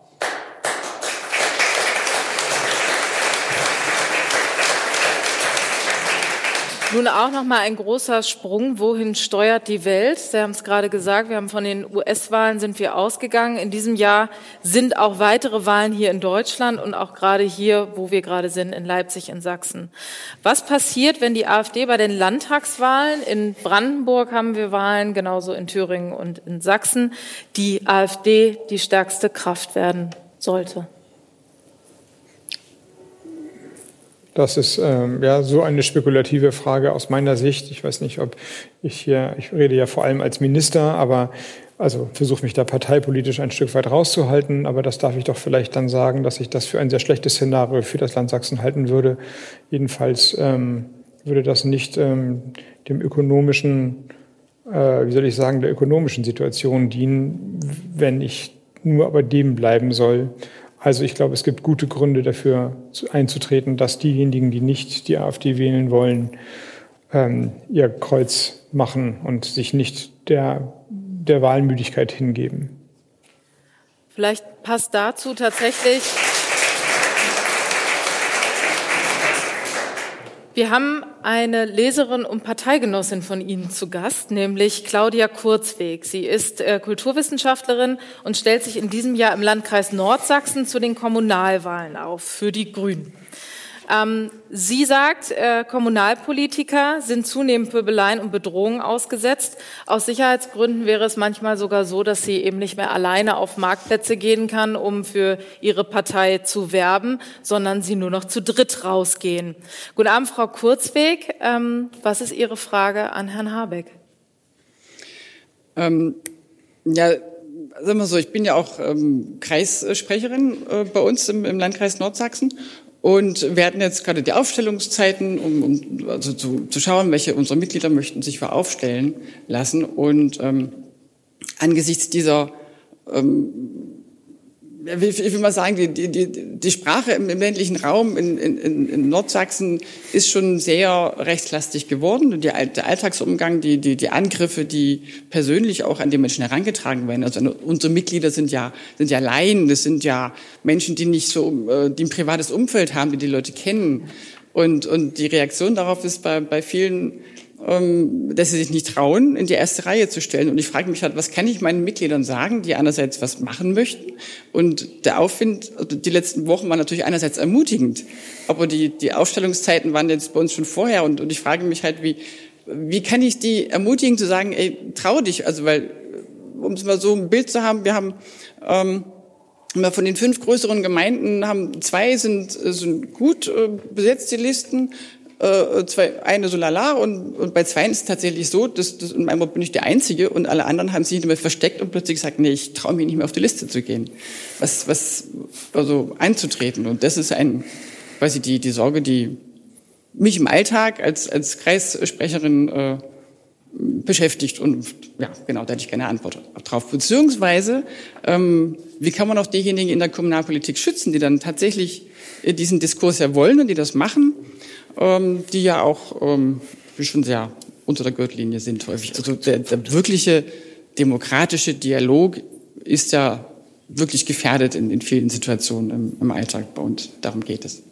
Nun auch noch mal ein großer Sprung. Wohin steuert die Welt? Sie haben es gerade gesagt. Wir haben von den US-Wahlen sind wir ausgegangen. In diesem Jahr sind auch weitere Wahlen hier in Deutschland und auch gerade hier, wo wir gerade sind, in Leipzig, in Sachsen. Was passiert, wenn die AfD bei den Landtagswahlen in Brandenburg haben wir Wahlen, genauso in Thüringen und in Sachsen, die AfD die stärkste Kraft werden sollte? Das ist ähm, ja so eine spekulative Frage aus meiner Sicht. Ich weiß nicht, ob ich hier, ich rede ja vor allem als Minister, aber also versuche mich da parteipolitisch ein Stück weit rauszuhalten, aber das darf ich doch vielleicht dann sagen, dass ich das für ein sehr schlechtes Szenario für das Land Sachsen halten würde. Jedenfalls ähm, würde das nicht ähm, dem ökonomischen, äh, wie soll ich sagen, der ökonomischen Situation dienen, wenn ich nur bei dem bleiben soll, also ich glaube, es gibt gute Gründe dafür einzutreten, dass diejenigen, die nicht die AfD wählen wollen, ähm, ihr Kreuz machen und sich nicht der, der Wahlmüdigkeit hingeben. Vielleicht passt dazu tatsächlich. Wir haben eine Leserin und Parteigenossin von Ihnen zu Gast, nämlich Claudia Kurzweg. Sie ist äh, Kulturwissenschaftlerin und stellt sich in diesem Jahr im Landkreis Nordsachsen zu den Kommunalwahlen auf für die Grünen. Ähm, sie sagt, äh, Kommunalpolitiker sind zunehmend Pöbeleien und Bedrohungen ausgesetzt. Aus Sicherheitsgründen wäre es manchmal sogar so, dass sie eben nicht mehr alleine auf Marktplätze gehen kann, um für ihre Partei zu werben, sondern sie nur noch zu dritt rausgehen. Guten Abend, Frau Kurzweg. Ähm, was ist Ihre Frage an Herrn Habeck? Ähm, ja, sagen wir so, ich bin ja auch ähm, Kreissprecherin äh, bei uns im, im Landkreis Nordsachsen und wir hatten jetzt gerade die Aufstellungszeiten, um, um also zu, zu schauen, welche unserer Mitglieder möchten sich für aufstellen lassen. Und ähm, angesichts dieser ähm, ich will mal sagen, die, die, die Sprache im, ländlichen Raum in, in, in Nordsachsen ist schon sehr rechtslastig geworden. Die, der Alltagsumgang, die, die, die Angriffe, die persönlich auch an die Menschen herangetragen werden. Also unsere Mitglieder sind ja, sind ja Laien, das sind ja Menschen, die nicht so, äh, die ein privates Umfeld haben, die die Leute kennen. Und, und die Reaktion darauf ist bei, bei vielen dass sie sich nicht trauen, in die erste Reihe zu stellen. Und ich frage mich halt, was kann ich meinen Mitgliedern sagen, die einerseits was machen möchten? Und der Aufwind, also die letzten Wochen waren natürlich einerseits ermutigend, aber die, die Aufstellungszeiten waren jetzt bei uns schon vorher. Und, und ich frage mich halt, wie, wie kann ich die ermutigen zu sagen, ey, trau dich, also weil, um es mal so ein Bild zu haben, wir haben, ähm, von den fünf größeren Gemeinden haben zwei sind, sind gut äh, besetzte Listen, äh, zwei, eine so lala und, und bei zwei ist es tatsächlich so, dass, dass in meinem bin ich der Einzige und alle anderen haben sich mehr versteckt und plötzlich gesagt, nee, ich traue mich nicht mehr auf die Liste zu gehen, was, was also einzutreten und das ist ein, quasi die die Sorge, die mich im Alltag als als Kreissprecherin äh, beschäftigt und ja genau, da hätte ich keine Antwort drauf. Beziehungsweise ähm, wie kann man auch diejenigen in der Kommunalpolitik schützen, die dann tatsächlich diesen Diskurs ja wollen und die das machen? Ähm, die ja auch ähm, schon sehr unter der Gürtellinie sind häufig. Also der, der wirkliche demokratische Dialog ist ja wirklich gefährdet in, in vielen Situationen im, im Alltag bei uns. Darum geht es.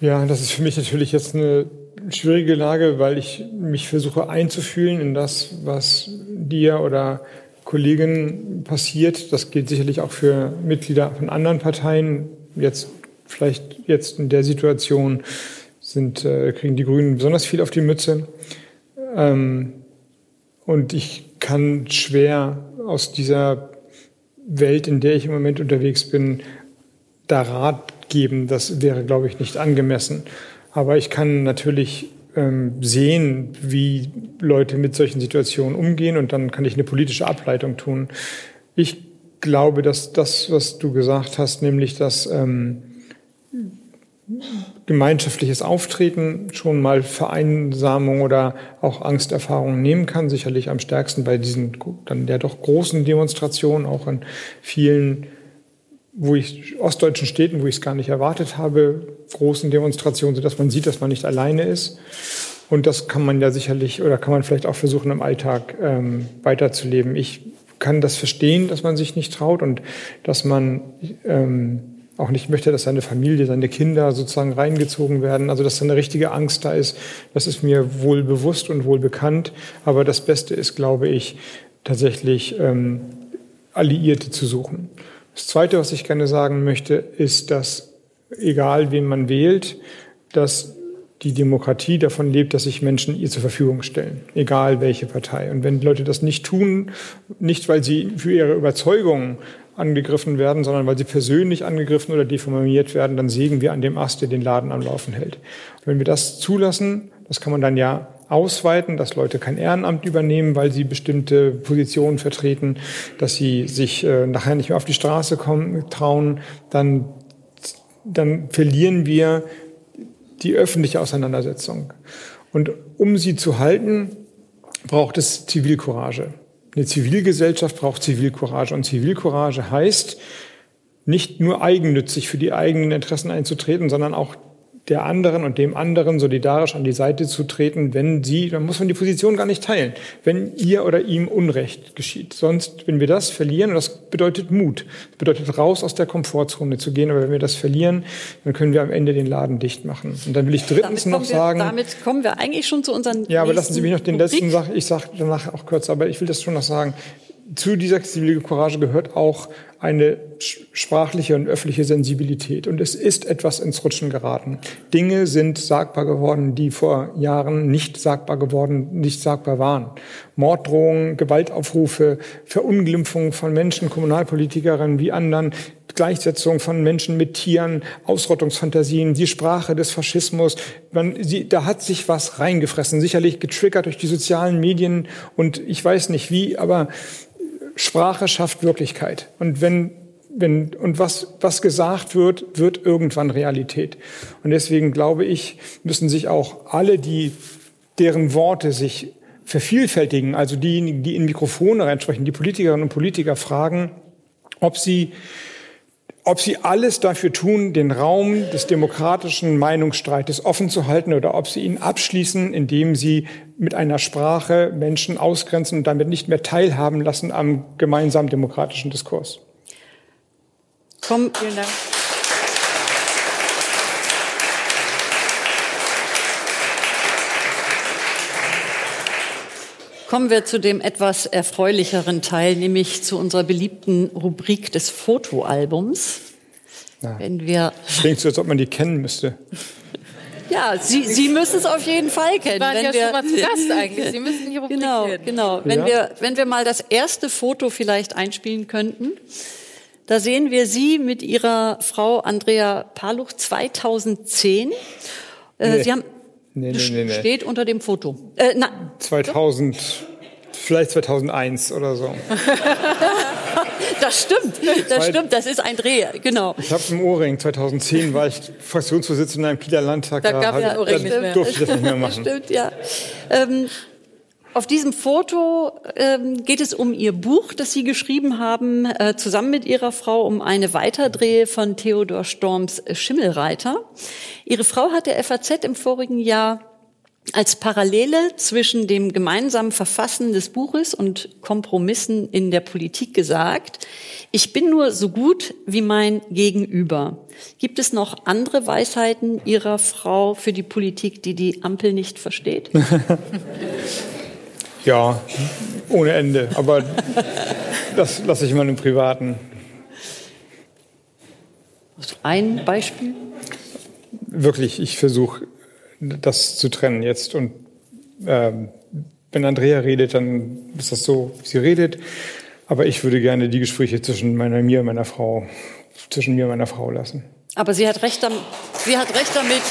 Ja, das ist für mich natürlich jetzt eine schwierige Lage, weil ich mich versuche einzufühlen in das, was dir oder Kollegen passiert. Das gilt sicherlich auch für Mitglieder von anderen Parteien. Jetzt vielleicht jetzt in der Situation sind, äh, kriegen die Grünen besonders viel auf die Mütze. Ähm, und ich kann schwer aus dieser Welt, in der ich im Moment unterwegs bin, da Rat geben. Das wäre, glaube ich, nicht angemessen. Aber ich kann natürlich ähm, sehen, wie Leute mit solchen Situationen umgehen und dann kann ich eine politische Ableitung tun. Ich glaube, dass das, was du gesagt hast, nämlich dass ähm, gemeinschaftliches Auftreten schon mal Vereinsamung oder auch Angsterfahrungen nehmen kann. Sicherlich am stärksten bei diesen dann der doch großen Demonstrationen, auch in vielen, wo ich ostdeutschen Städten, wo ich es gar nicht erwartet habe, großen Demonstrationen, sodass man sieht, dass man nicht alleine ist. Und das kann man ja sicherlich oder kann man vielleicht auch versuchen, im Alltag ähm, weiterzuleben. Ich kann das verstehen, dass man sich nicht traut und dass man ähm, auch nicht möchte, dass seine Familie, seine Kinder sozusagen reingezogen werden. Also dass da eine richtige Angst da ist, das ist mir wohl bewusst und wohl bekannt. Aber das Beste ist, glaube ich, tatsächlich ähm, Alliierte zu suchen. Das Zweite, was ich gerne sagen möchte, ist, dass egal wen man wählt, dass die Demokratie davon lebt, dass sich Menschen ihr zur Verfügung stellen, egal welche Partei. Und wenn Leute das nicht tun, nicht weil sie für ihre Überzeugungen angegriffen werden, sondern weil sie persönlich angegriffen oder deformiert werden, dann sägen wir an dem Ast, der den Laden am Laufen hält. Und wenn wir das zulassen, das kann man dann ja ausweiten, dass Leute kein Ehrenamt übernehmen, weil sie bestimmte Positionen vertreten, dass sie sich äh, nachher nicht mehr auf die Straße kommen, trauen, dann, dann verlieren wir die öffentliche Auseinandersetzung. Und um sie zu halten, braucht es Zivilcourage. Eine Zivilgesellschaft braucht Zivilcourage. Und Zivilcourage heißt, nicht nur eigennützig für die eigenen Interessen einzutreten, sondern auch der anderen und dem anderen solidarisch an die Seite zu treten, wenn sie, dann muss man die Position gar nicht teilen, wenn ihr oder ihm Unrecht geschieht. Sonst, wenn wir das verlieren, und das bedeutet Mut, das bedeutet raus aus der Komfortzone zu gehen, aber wenn wir das verlieren, dann können wir am Ende den Laden dicht machen. Und dann will ich drittens noch wir, sagen. Damit kommen wir eigentlich schon zu unseren. Ja, aber lassen Sie mich noch den Rubrik. letzten Sach, ich sage danach auch kurz, aber ich will das schon noch sagen. Zu dieser Zivilcourage gehört auch eine sprachliche und öffentliche Sensibilität. Und es ist etwas ins Rutschen geraten. Dinge sind sagbar geworden, die vor Jahren nicht sagbar geworden, nicht sagbar waren. Morddrohungen, Gewaltaufrufe, Verunglimpfung von Menschen, Kommunalpolitikerinnen wie anderen, Gleichsetzung von Menschen mit Tieren, Ausrottungsfantasien, die Sprache des Faschismus. Man, sie, da hat sich was reingefressen, sicherlich getriggert durch die sozialen Medien und ich weiß nicht wie, aber Sprache schafft Wirklichkeit. Und wenn, wenn, und was, was gesagt wird, wird irgendwann Realität. Und deswegen glaube ich, müssen sich auch alle, die, deren Worte sich vervielfältigen, also diejenigen, die in Mikrofone reinsprechen, die Politikerinnen und Politiker fragen, ob sie ob sie alles dafür tun, den Raum des demokratischen Meinungsstreites offen zu halten oder ob sie ihn abschließen, indem sie mit einer Sprache Menschen ausgrenzen und damit nicht mehr teilhaben lassen am gemeinsamen demokratischen Diskurs. Komm, vielen Dank. Kommen wir zu dem etwas erfreulicheren Teil, nämlich zu unserer beliebten Rubrik des Fotoalbums. Ja. Wenn wir Klingt so, als ob man die kennen müsste. (laughs) Ja, Sie, Sie müssen es auf jeden Fall kennen. Sie waren wenn ja wir, schon mal zu Gast eigentlich. Sie müssen die Rubrik genau, kennen. Genau, wenn, ja. wir, wenn wir mal das erste Foto vielleicht einspielen könnten. Da sehen wir Sie mit Ihrer Frau Andrea Paluch 2010. Äh, nee. Sie haben Nee, nee, nee, nee. Steht unter dem Foto. Äh, na, 2000, vielleicht 2001 oder so. (laughs) das stimmt, das stimmt, das ist ein Dreh, genau. Ich habe im Ohrring, 2010 war ich Fraktionsvorsitzender im Kieler Landtag. Da, gab ja, Ohrring nicht mehr. durfte ich das nicht mehr (laughs) machen. Stimmt, ja. Ähm, auf diesem Foto ähm, geht es um Ihr Buch, das Sie geschrieben haben, äh, zusammen mit Ihrer Frau, um eine Weiterdrehe von Theodor Storms Schimmelreiter. Ihre Frau hat der FAZ im vorigen Jahr als Parallele zwischen dem gemeinsamen Verfassen des Buches und Kompromissen in der Politik gesagt, ich bin nur so gut wie mein Gegenüber. Gibt es noch andere Weisheiten Ihrer Frau für die Politik, die die Ampel nicht versteht? (laughs) Ja, ohne Ende. Aber das lasse ich mal im Privaten. Ein Beispiel? Wirklich, ich versuche das zu trennen jetzt. Und ähm, wenn Andrea redet, dann ist das so, wie sie redet. Aber ich würde gerne die Gespräche zwischen meiner, mir und meiner Frau, zwischen mir und meiner Frau lassen. Aber sie hat recht, sie hat recht damit,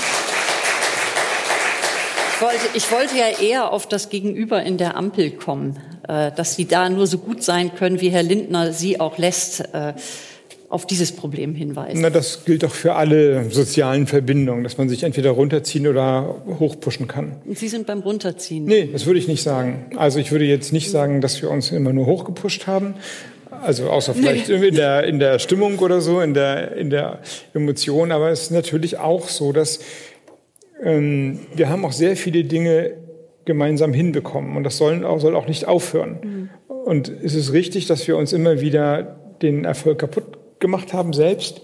wollte, ich wollte ja eher auf das Gegenüber in der Ampel kommen, äh, dass Sie da nur so gut sein können, wie Herr Lindner Sie auch lässt. Äh, auf dieses Problem hinweisen. Na, das gilt auch für alle sozialen Verbindungen, dass man sich entweder runterziehen oder hochpushen kann. Und Sie sind beim Runterziehen? Nee, das würde ich nicht sagen. Also ich würde jetzt nicht sagen, dass wir uns immer nur hochgepusht haben. Also außer vielleicht nee. in, der, in der Stimmung oder so, in der, in der Emotion. Aber es ist natürlich auch so, dass ähm, wir haben auch sehr viele Dinge gemeinsam hinbekommen. Und das sollen auch, soll auch nicht aufhören. Mhm. Und es ist richtig, dass wir uns immer wieder den Erfolg kaputt gemacht haben selbst.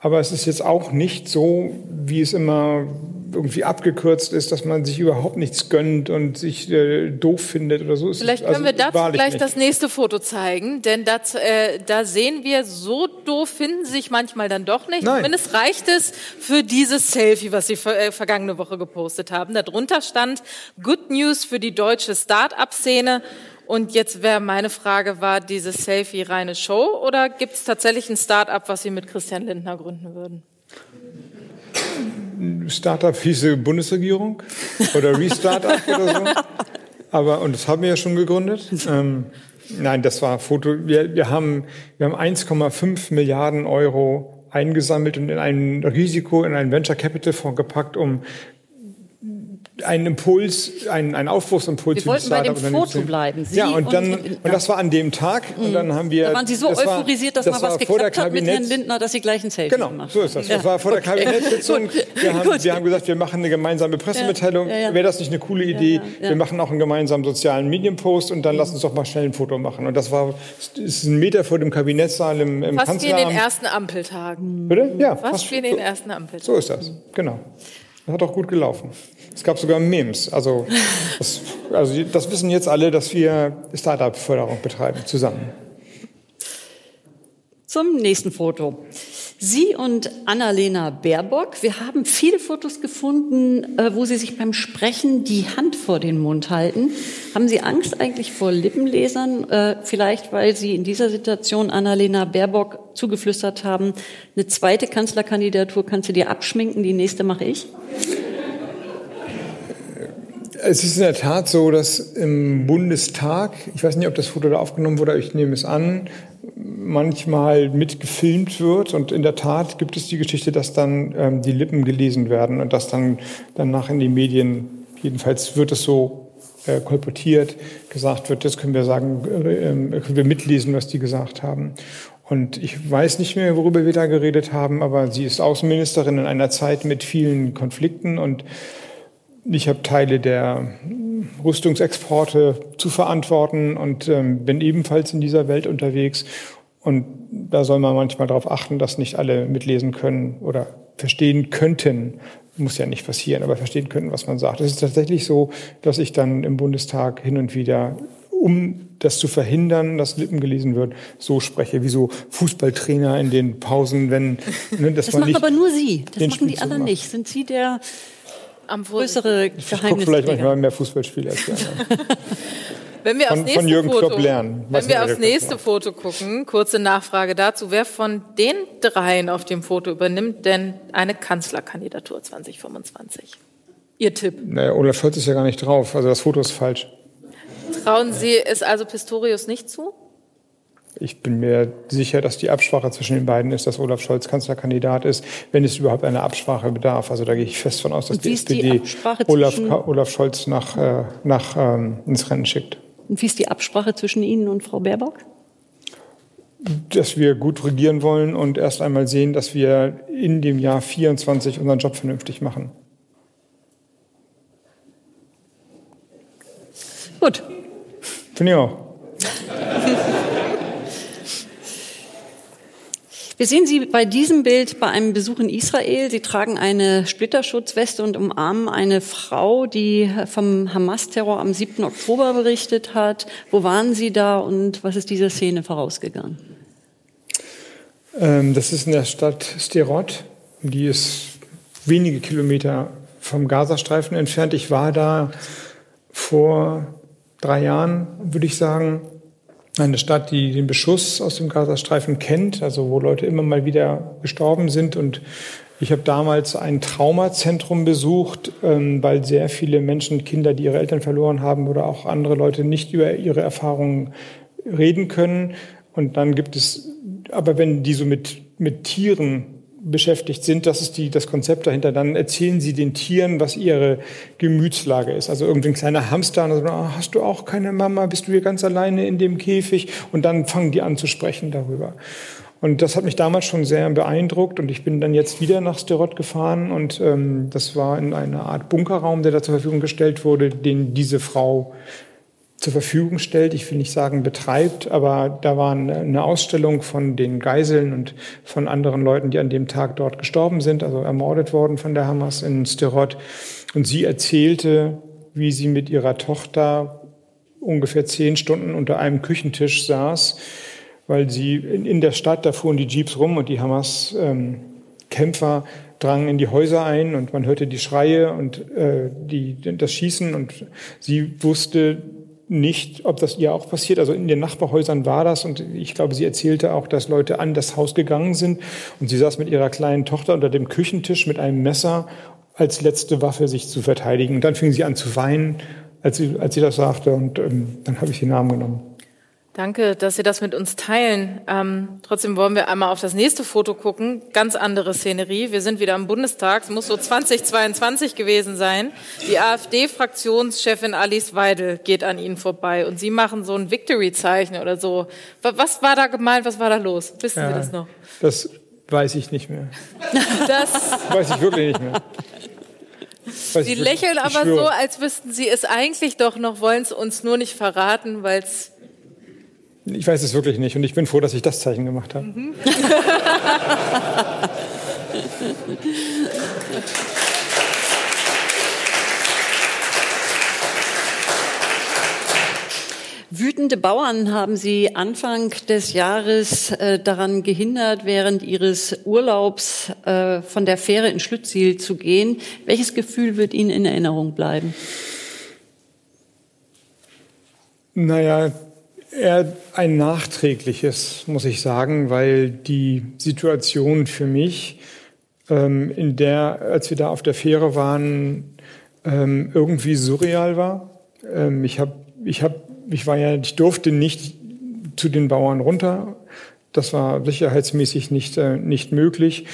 Aber es ist jetzt auch nicht so, wie es immer irgendwie abgekürzt ist, dass man sich überhaupt nichts gönnt und sich äh, doof findet oder so. Vielleicht können also, wir dazu gleich nicht. das nächste Foto zeigen, denn das, äh, da sehen wir, so doof finden sich manchmal dann doch nicht. Nein. Zumindest reicht es für dieses Selfie, was sie ver äh, vergangene Woche gepostet haben. Darunter stand Good News für die deutsche Start-up-Szene. Und jetzt wäre meine Frage, war dieses Selfie reine Show oder gibt es tatsächlich ein Start-up, was Sie mit Christian Lindner gründen würden? Startup hieße Bundesregierung oder (laughs) Restartup oder so. Aber, und das haben wir ja schon gegründet. Ähm, nein, das war Foto. Wir, wir haben, wir haben 1,5 Milliarden Euro eingesammelt und in ein Risiko, in einen Venture Capital Fonds gepackt, um einen Impuls, einen, einen Aufbruchsimpuls. Wir wollten bei dem Foto bleiben. Sie ja, und dann, und, und, das war an dem Tag, und mhm. dann haben wir. Da waren Sie so euphorisiert, dass das mal was geklappt hat mit Herrn Lindner, dass Sie gleich ein Selfie genau, gemacht Genau, so ist das. Ja. Das war vor der Kabinettssitzung. wir, haben, wir haben gesagt, wir machen eine gemeinsame Pressemitteilung. Ja, ja, Wäre das nicht eine coole Idee? Wir machen auch einen gemeinsamen sozialen Medienpost und dann mhm. lass uns doch mal schnell ein Foto machen. Und das war, ist ein Meter vor dem Kabinettssaal im, im fast Kanzleramt. Fast wie in den ersten Ampeltagen. Bitte? Ja. Fast, fast wie in den ersten Ampeltagen. So ist das, genau. Hat auch gut gelaufen. Es gab sogar Memes. Also das, also das wissen jetzt alle, dass wir Startup-Förderung betreiben, zusammen. Zum nächsten Foto. Sie und Annalena Baerbock, wir haben viele Fotos gefunden, äh, wo Sie sich beim Sprechen die Hand vor den Mund halten. Haben Sie Angst eigentlich vor Lippenlesern? Äh, vielleicht, weil Sie in dieser Situation Annalena Baerbock zugeflüstert haben, eine zweite Kanzlerkandidatur kannst du dir abschminken, die nächste mache ich? Es ist in der Tat so, dass im Bundestag, ich weiß nicht, ob das Foto da aufgenommen wurde, aber ich nehme es an, manchmal mitgefilmt wird. Und in der Tat gibt es die Geschichte, dass dann ähm, die Lippen gelesen werden und dass dann danach in den Medien, jedenfalls wird es so äh, kolportiert, gesagt wird, das können wir sagen, äh, können wir mitlesen, was die gesagt haben. Und ich weiß nicht mehr, worüber wir da geredet haben, aber sie ist Außenministerin in einer Zeit mit vielen Konflikten und ich habe Teile der Rüstungsexporte zu verantworten und ähm, bin ebenfalls in dieser Welt unterwegs. Und da soll man manchmal darauf achten, dass nicht alle mitlesen können oder verstehen könnten. Muss ja nicht passieren, aber verstehen könnten, was man sagt. Es ist tatsächlich so, dass ich dann im Bundestag hin und wieder um das zu verhindern, dass Lippen gelesen wird, so spreche, wie so Fußballtrainer in den Pausen, wenn ne, das, das machen aber nur Sie, das machen die anderen nicht. Sind Sie der am größere Geheimnis. Ich gucke vielleicht manchmal mehr Fußballspiele als die anderen. (laughs) Wenn wir, von, aufs nächste von Jürgen Foto, lernen. wenn wir aufs nächste Foto gucken, kurze Nachfrage dazu. Wer von den dreien auf dem Foto übernimmt denn eine Kanzlerkandidatur 2025? Ihr Tipp? Naja, Olaf Scholz ist ja gar nicht drauf. Also das Foto ist falsch. Trauen Sie es also Pistorius nicht zu? Ich bin mir sicher, dass die Absprache zwischen den beiden ist, dass Olaf Scholz Kanzlerkandidat ist, wenn es überhaupt eine Absprache bedarf. Also da gehe ich fest von aus, dass die SPD die Olaf, Olaf, Scholz nach, äh, nach, ähm, ins Rennen schickt. Und wie ist die Absprache zwischen Ihnen und Frau Baerbock? Dass wir gut regieren wollen und erst einmal sehen, dass wir in dem Jahr 24 unseren Job vernünftig machen. Gut. Finde ich auch. (laughs) Wir sehen Sie bei diesem Bild bei einem Besuch in Israel. Sie tragen eine Splitterschutzweste und umarmen eine Frau, die vom Hamas-Terror am 7. Oktober berichtet hat. Wo waren Sie da und was ist dieser Szene vorausgegangen? Ähm, das ist in der Stadt Sterot. Die ist wenige Kilometer vom Gazastreifen entfernt. Ich war da vor drei Jahren, würde ich sagen eine Stadt, die den Beschuss aus dem Gazastreifen kennt, also wo Leute immer mal wieder gestorben sind und Ich habe damals ein Traumazentrum besucht, ähm, weil sehr viele Menschen, Kinder, die ihre Eltern verloren haben oder auch andere Leute nicht über ihre Erfahrungen reden können. Und dann gibt es, aber wenn die so mit, mit Tieren beschäftigt sind, das ist die, das Konzept dahinter, dann erzählen sie den Tieren, was ihre Gemütslage ist. Also irgendwie ein kleiner Hamster, und dann, oh, hast du auch keine Mama, bist du hier ganz alleine in dem Käfig? Und dann fangen die an zu sprechen darüber. Und das hat mich damals schon sehr beeindruckt und ich bin dann jetzt wieder nach Sterot gefahren und ähm, das war in einer Art Bunkerraum, der da zur Verfügung gestellt wurde, den diese Frau zur Verfügung stellt. Ich will nicht sagen betreibt, aber da war eine Ausstellung von den Geiseln und von anderen Leuten, die an dem Tag dort gestorben sind, also ermordet worden von der Hamas in Sterot. Und sie erzählte, wie sie mit ihrer Tochter ungefähr zehn Stunden unter einem Küchentisch saß weil sie in, in der Stadt, da fuhren die Jeeps rum und die Hamas-Kämpfer ähm, drangen in die Häuser ein und man hörte die Schreie und äh, die, das Schießen und sie wusste nicht, ob das ihr auch passiert. Also in den Nachbarhäusern war das und ich glaube, sie erzählte auch, dass Leute an das Haus gegangen sind und sie saß mit ihrer kleinen Tochter unter dem Küchentisch mit einem Messer als letzte Waffe sich zu verteidigen. Und dann fing sie an zu weinen, als sie, als sie das sagte und ähm, dann habe ich den Namen genommen. Danke, dass Sie das mit uns teilen. Ähm, trotzdem wollen wir einmal auf das nächste Foto gucken. Ganz andere Szenerie. Wir sind wieder im Bundestag. Es muss so 2022 gewesen sein. Die AfD-Fraktionschefin Alice Weidel geht an Ihnen vorbei und Sie machen so ein Victory-Zeichen oder so. Was war da gemeint? Was war da los? Wissen ja, Sie das noch? Das weiß ich nicht mehr. (laughs) Das weiß ich wirklich nicht mehr. Sie lächeln aber so, als wüssten Sie es eigentlich doch noch, wollen es uns nur nicht verraten, weil es ich weiß es wirklich nicht und ich bin froh, dass ich das Zeichen gemacht habe. Mhm. (laughs) Wütende Bauern haben Sie Anfang des Jahres äh, daran gehindert, während Ihres Urlaubs äh, von der Fähre in Schlüttsiel zu gehen. Welches Gefühl wird Ihnen in Erinnerung bleiben? Naja, Eher ein nachträgliches, muss ich sagen, weil die Situation für mich, ähm, in der, als wir da auf der Fähre waren, ähm, irgendwie surreal war. Ähm, ich habe, ich habe, ich war ja, ich durfte nicht zu den Bauern runter. Das war sicherheitsmäßig nicht, äh, nicht möglich.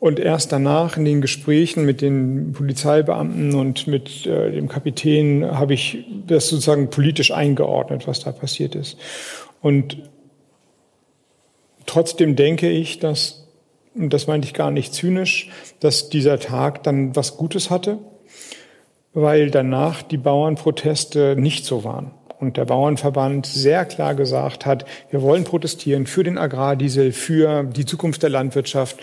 Und erst danach in den Gesprächen mit den Polizeibeamten und mit äh, dem Kapitän habe ich das sozusagen politisch eingeordnet, was da passiert ist. Und trotzdem denke ich, dass, und das meinte ich gar nicht zynisch, dass dieser Tag dann was Gutes hatte, weil danach die Bauernproteste nicht so waren und der Bauernverband sehr klar gesagt hat, wir wollen protestieren für den Agrardiesel, für die Zukunft der Landwirtschaft,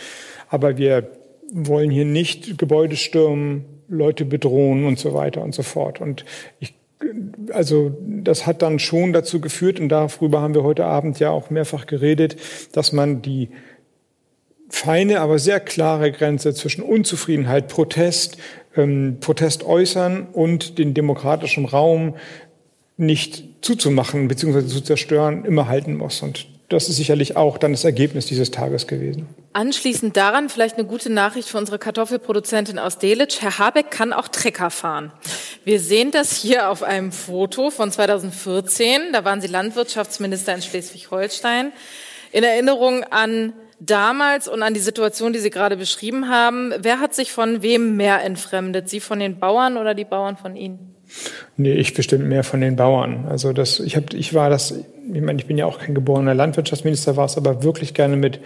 aber wir wollen hier nicht Gebäude stürmen, Leute bedrohen und so weiter und so fort. Und ich, also das hat dann schon dazu geführt, und darüber haben wir heute Abend ja auch mehrfach geredet, dass man die feine, aber sehr klare Grenze zwischen Unzufriedenheit, Protest, ähm, Protest äußern und den demokratischen Raum nicht zuzumachen bzw. zu zerstören, immer halten muss. Und das ist sicherlich auch dann das Ergebnis dieses Tages gewesen. Anschließend daran vielleicht eine gute Nachricht für unsere Kartoffelproduzentin aus Delitzsch. Herr Habeck kann auch Trecker fahren. Wir sehen das hier auf einem Foto von 2014. Da waren Sie Landwirtschaftsminister in Schleswig-Holstein. In Erinnerung an damals und an die Situation, die Sie gerade beschrieben haben. Wer hat sich von wem mehr entfremdet? Sie von den Bauern oder die Bauern von Ihnen? Nee, ich bestimmt mehr von den Bauern. Also das, ich, hab, ich war das, ich meine, ich bin ja auch kein geborener Landwirtschaftsminister, war es aber wirklich gerne mit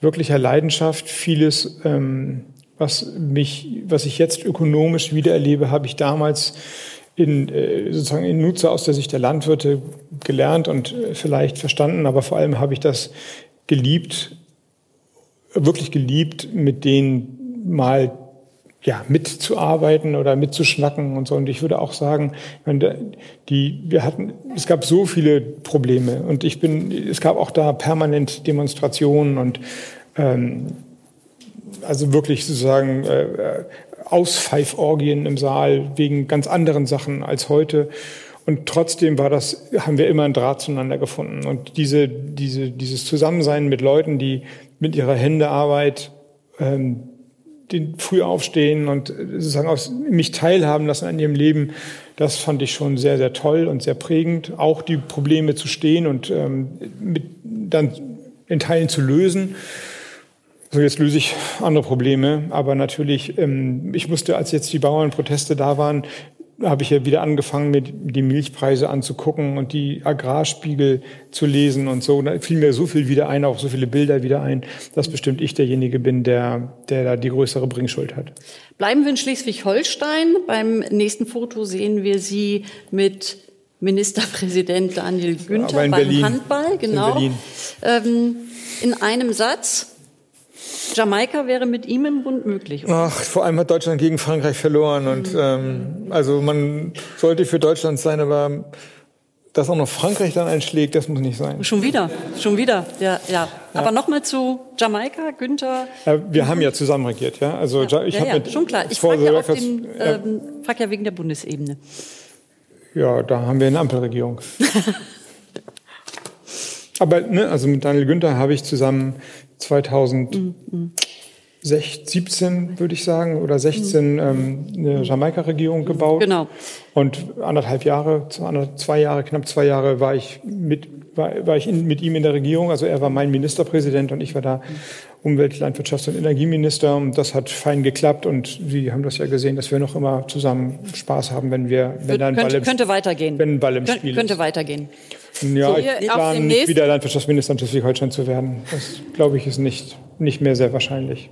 wirklicher Leidenschaft. Vieles, ähm, was mich, was ich jetzt ökonomisch wiedererlebe, habe ich damals in, äh, sozusagen in Nutzer aus der Sicht der Landwirte gelernt und äh, vielleicht verstanden, aber vor allem habe ich das geliebt, wirklich geliebt, mit denen mal ja, mitzuarbeiten oder mitzuschnacken und so. Und ich würde auch sagen, die, wir hatten, es gab so viele Probleme und ich bin, es gab auch da permanent Demonstrationen und ähm, also wirklich sozusagen äh, Auspfeiforgien im Saal wegen ganz anderen Sachen als heute. Und trotzdem war das, haben wir immer ein Draht zueinander gefunden. Und diese, diese, dieses Zusammensein mit Leuten, die mit ihrer Händearbeit ähm, den früh aufstehen und sozusagen aus, mich teilhaben lassen an ihrem Leben, das fand ich schon sehr, sehr toll und sehr prägend. Auch die Probleme zu stehen und ähm, mit, dann in Teilen zu lösen. So, jetzt löse ich andere Probleme, aber natürlich, ähm, ich musste, als jetzt die Bauernproteste da waren, habe ich ja wieder angefangen, mir die Milchpreise anzugucken und die Agrarspiegel zu lesen und so. Da fiel mir so viel wieder ein, auch so viele Bilder wieder ein, dass bestimmt ich derjenige bin, der, der da die größere Bringschuld hat. Bleiben wir in Schleswig-Holstein. Beim nächsten Foto sehen wir Sie mit Ministerpräsident Daniel Günther beim Berlin. Handball, genau. In, ähm, in einem Satz. Jamaika wäre mit ihm im Bund möglich. Oder? Ach, vor allem hat Deutschland gegen Frankreich verloren und ähm, also man sollte für Deutschland sein, aber dass auch noch Frankreich dann einschlägt, das muss nicht sein. Schon wieder, schon wieder, ja, ja. Aber nochmal zu Jamaika, Günther. Ja, wir haben ja zusammen regiert, ja. Also ja, ich ja, habe ja, schon klar. Ich frage ja, den, ähm, frag ja wegen der Bundesebene. Ja, da haben wir eine Ampelregierung. (laughs) Aber ne, also mit Daniel Günther habe ich zusammen 2017, würde ich sagen, oder 16 ähm, eine Jamaika-Regierung gebaut. Genau. Und anderthalb Jahre, zwei Jahre, knapp zwei Jahre war ich mit, war, war ich in, mit ihm in der Regierung. Also er war mein Ministerpräsident und ich war da Umwelt-, Landwirtschafts- und Energieminister. Und das hat fein geklappt. Und Sie haben das ja gesehen, dass wir noch immer zusammen Spaß haben, wenn wir, wenn da ein Ball könnte, im, könnte weitergehen. wenn ein Ball im Kön- Spiel könnte ist. weitergehen. Ja, So, ich plane nicht wieder Landwirtschaftsminister in Schleswig-Holstein zu werden. Das, glaube ich, ist nicht, nicht mehr sehr wahrscheinlich.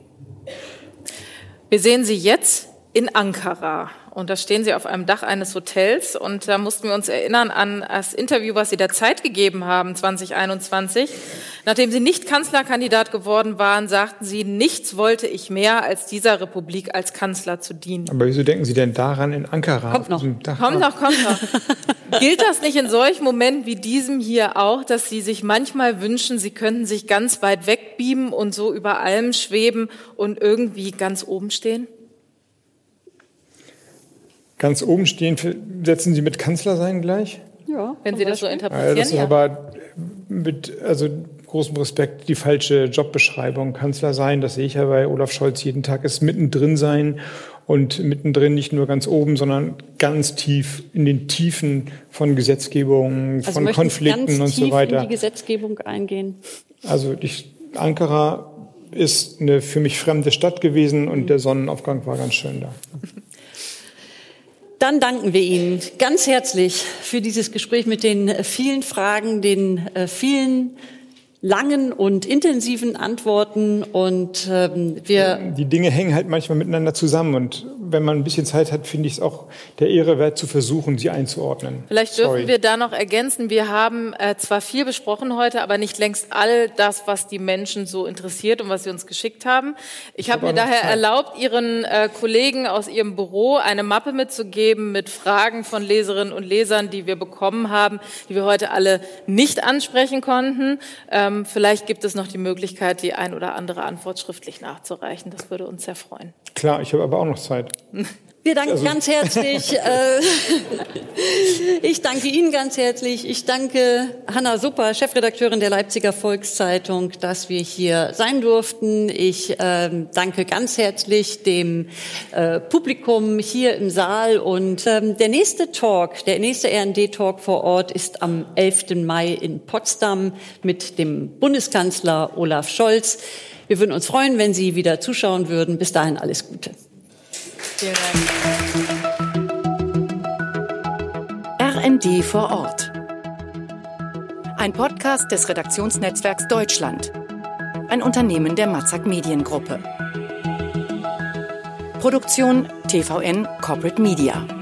Wir sehen Sie jetzt in Ankara. Und da stehen Sie auf einem Dach eines Hotels. Und da mussten wir uns erinnern an das Interview, was Sie der Zeit gegeben haben, 2021. Nachdem Sie nicht Kanzlerkandidat geworden waren, sagten Sie, nichts wollte ich mehr, als dieser Republik als Kanzler zu dienen. Aber wieso denken Sie denn daran in Ankara? Kommt noch. auf diesem Dach? Kommt doch, kommt doch. (laughs) Gilt das nicht in solchen Momenten wie diesem hier auch, dass Sie sich manchmal wünschen, Sie könnten sich ganz weit wegbeamen und so über allem schweben und irgendwie ganz oben stehen? Ganz oben stehen, setzen Sie mit Kanzler sein gleich? Ja, Wenn Sie das so interpretieren? das ist aber mit also großem Respekt die falsche Jobbeschreibung. Kanzler sein, das sehe ich ja bei Olaf Scholz jeden Tag, ist mittendrin sein und mittendrin nicht nur ganz oben, sondern ganz tief in den Tiefen von Gesetzgebung, Also von Konflikten und so weiter. in die Gesetzgebung eingehen. Also ich, Ankara ist eine für mich fremde Stadt gewesen und der Sonnenaufgang war ganz schön da. Dann danken wir Ihnen ganz herzlich für dieses Gespräch mit den vielen Fragen, den äh, vielen langen und intensiven Antworten. Und ähm, wir Die Dinge hängen halt manchmal miteinander zusammen und wenn man ein bisschen Zeit hat, finde ich es auch der Ehre wert zu versuchen, sie einzuordnen. Vielleicht dürfen Sorry. wir da noch ergänzen. Wir haben äh, zwar viel besprochen heute, aber nicht längst all das, was die Menschen so interessiert und was sie uns geschickt haben. Ich habe hab mir daher Zeit. erlaubt, Ihren äh, Kollegen aus Ihrem Büro eine Mappe mitzugeben mit Fragen von Leserinnen und Lesern, die wir bekommen haben, die wir heute alle nicht ansprechen konnten. Ähm, vielleicht gibt es noch die Möglichkeit, die ein oder andere Antwort schriftlich nachzureichen. Das würde uns sehr freuen. Klar, ich habe aber auch noch Zeit. (laughs) Wir danken Also- ganz herzlich. (laughs) Äh, (laughs) ich danke Ihnen ganz herzlich. Ich danke Hanna Supper, Chefredakteurin der Leipziger Volkszeitung, dass wir hier sein durften. Ich ähm, danke ganz herzlich dem äh, Publikum hier im Saal. Und ähm, der nächste Talk, der nächste RND-Talk vor Ort ist am 11. Mai in Potsdam mit dem Bundeskanzler Olaf Scholz. Wir würden uns freuen, wenn Sie wieder zuschauen würden. Bis dahin alles Gute. Vielen. RND vor Ort. Ein Podcast des Redaktionsnetzwerks Deutschland. Ein Unternehmen der Matzak Mediengruppe. Produktion TVN Corporate Media.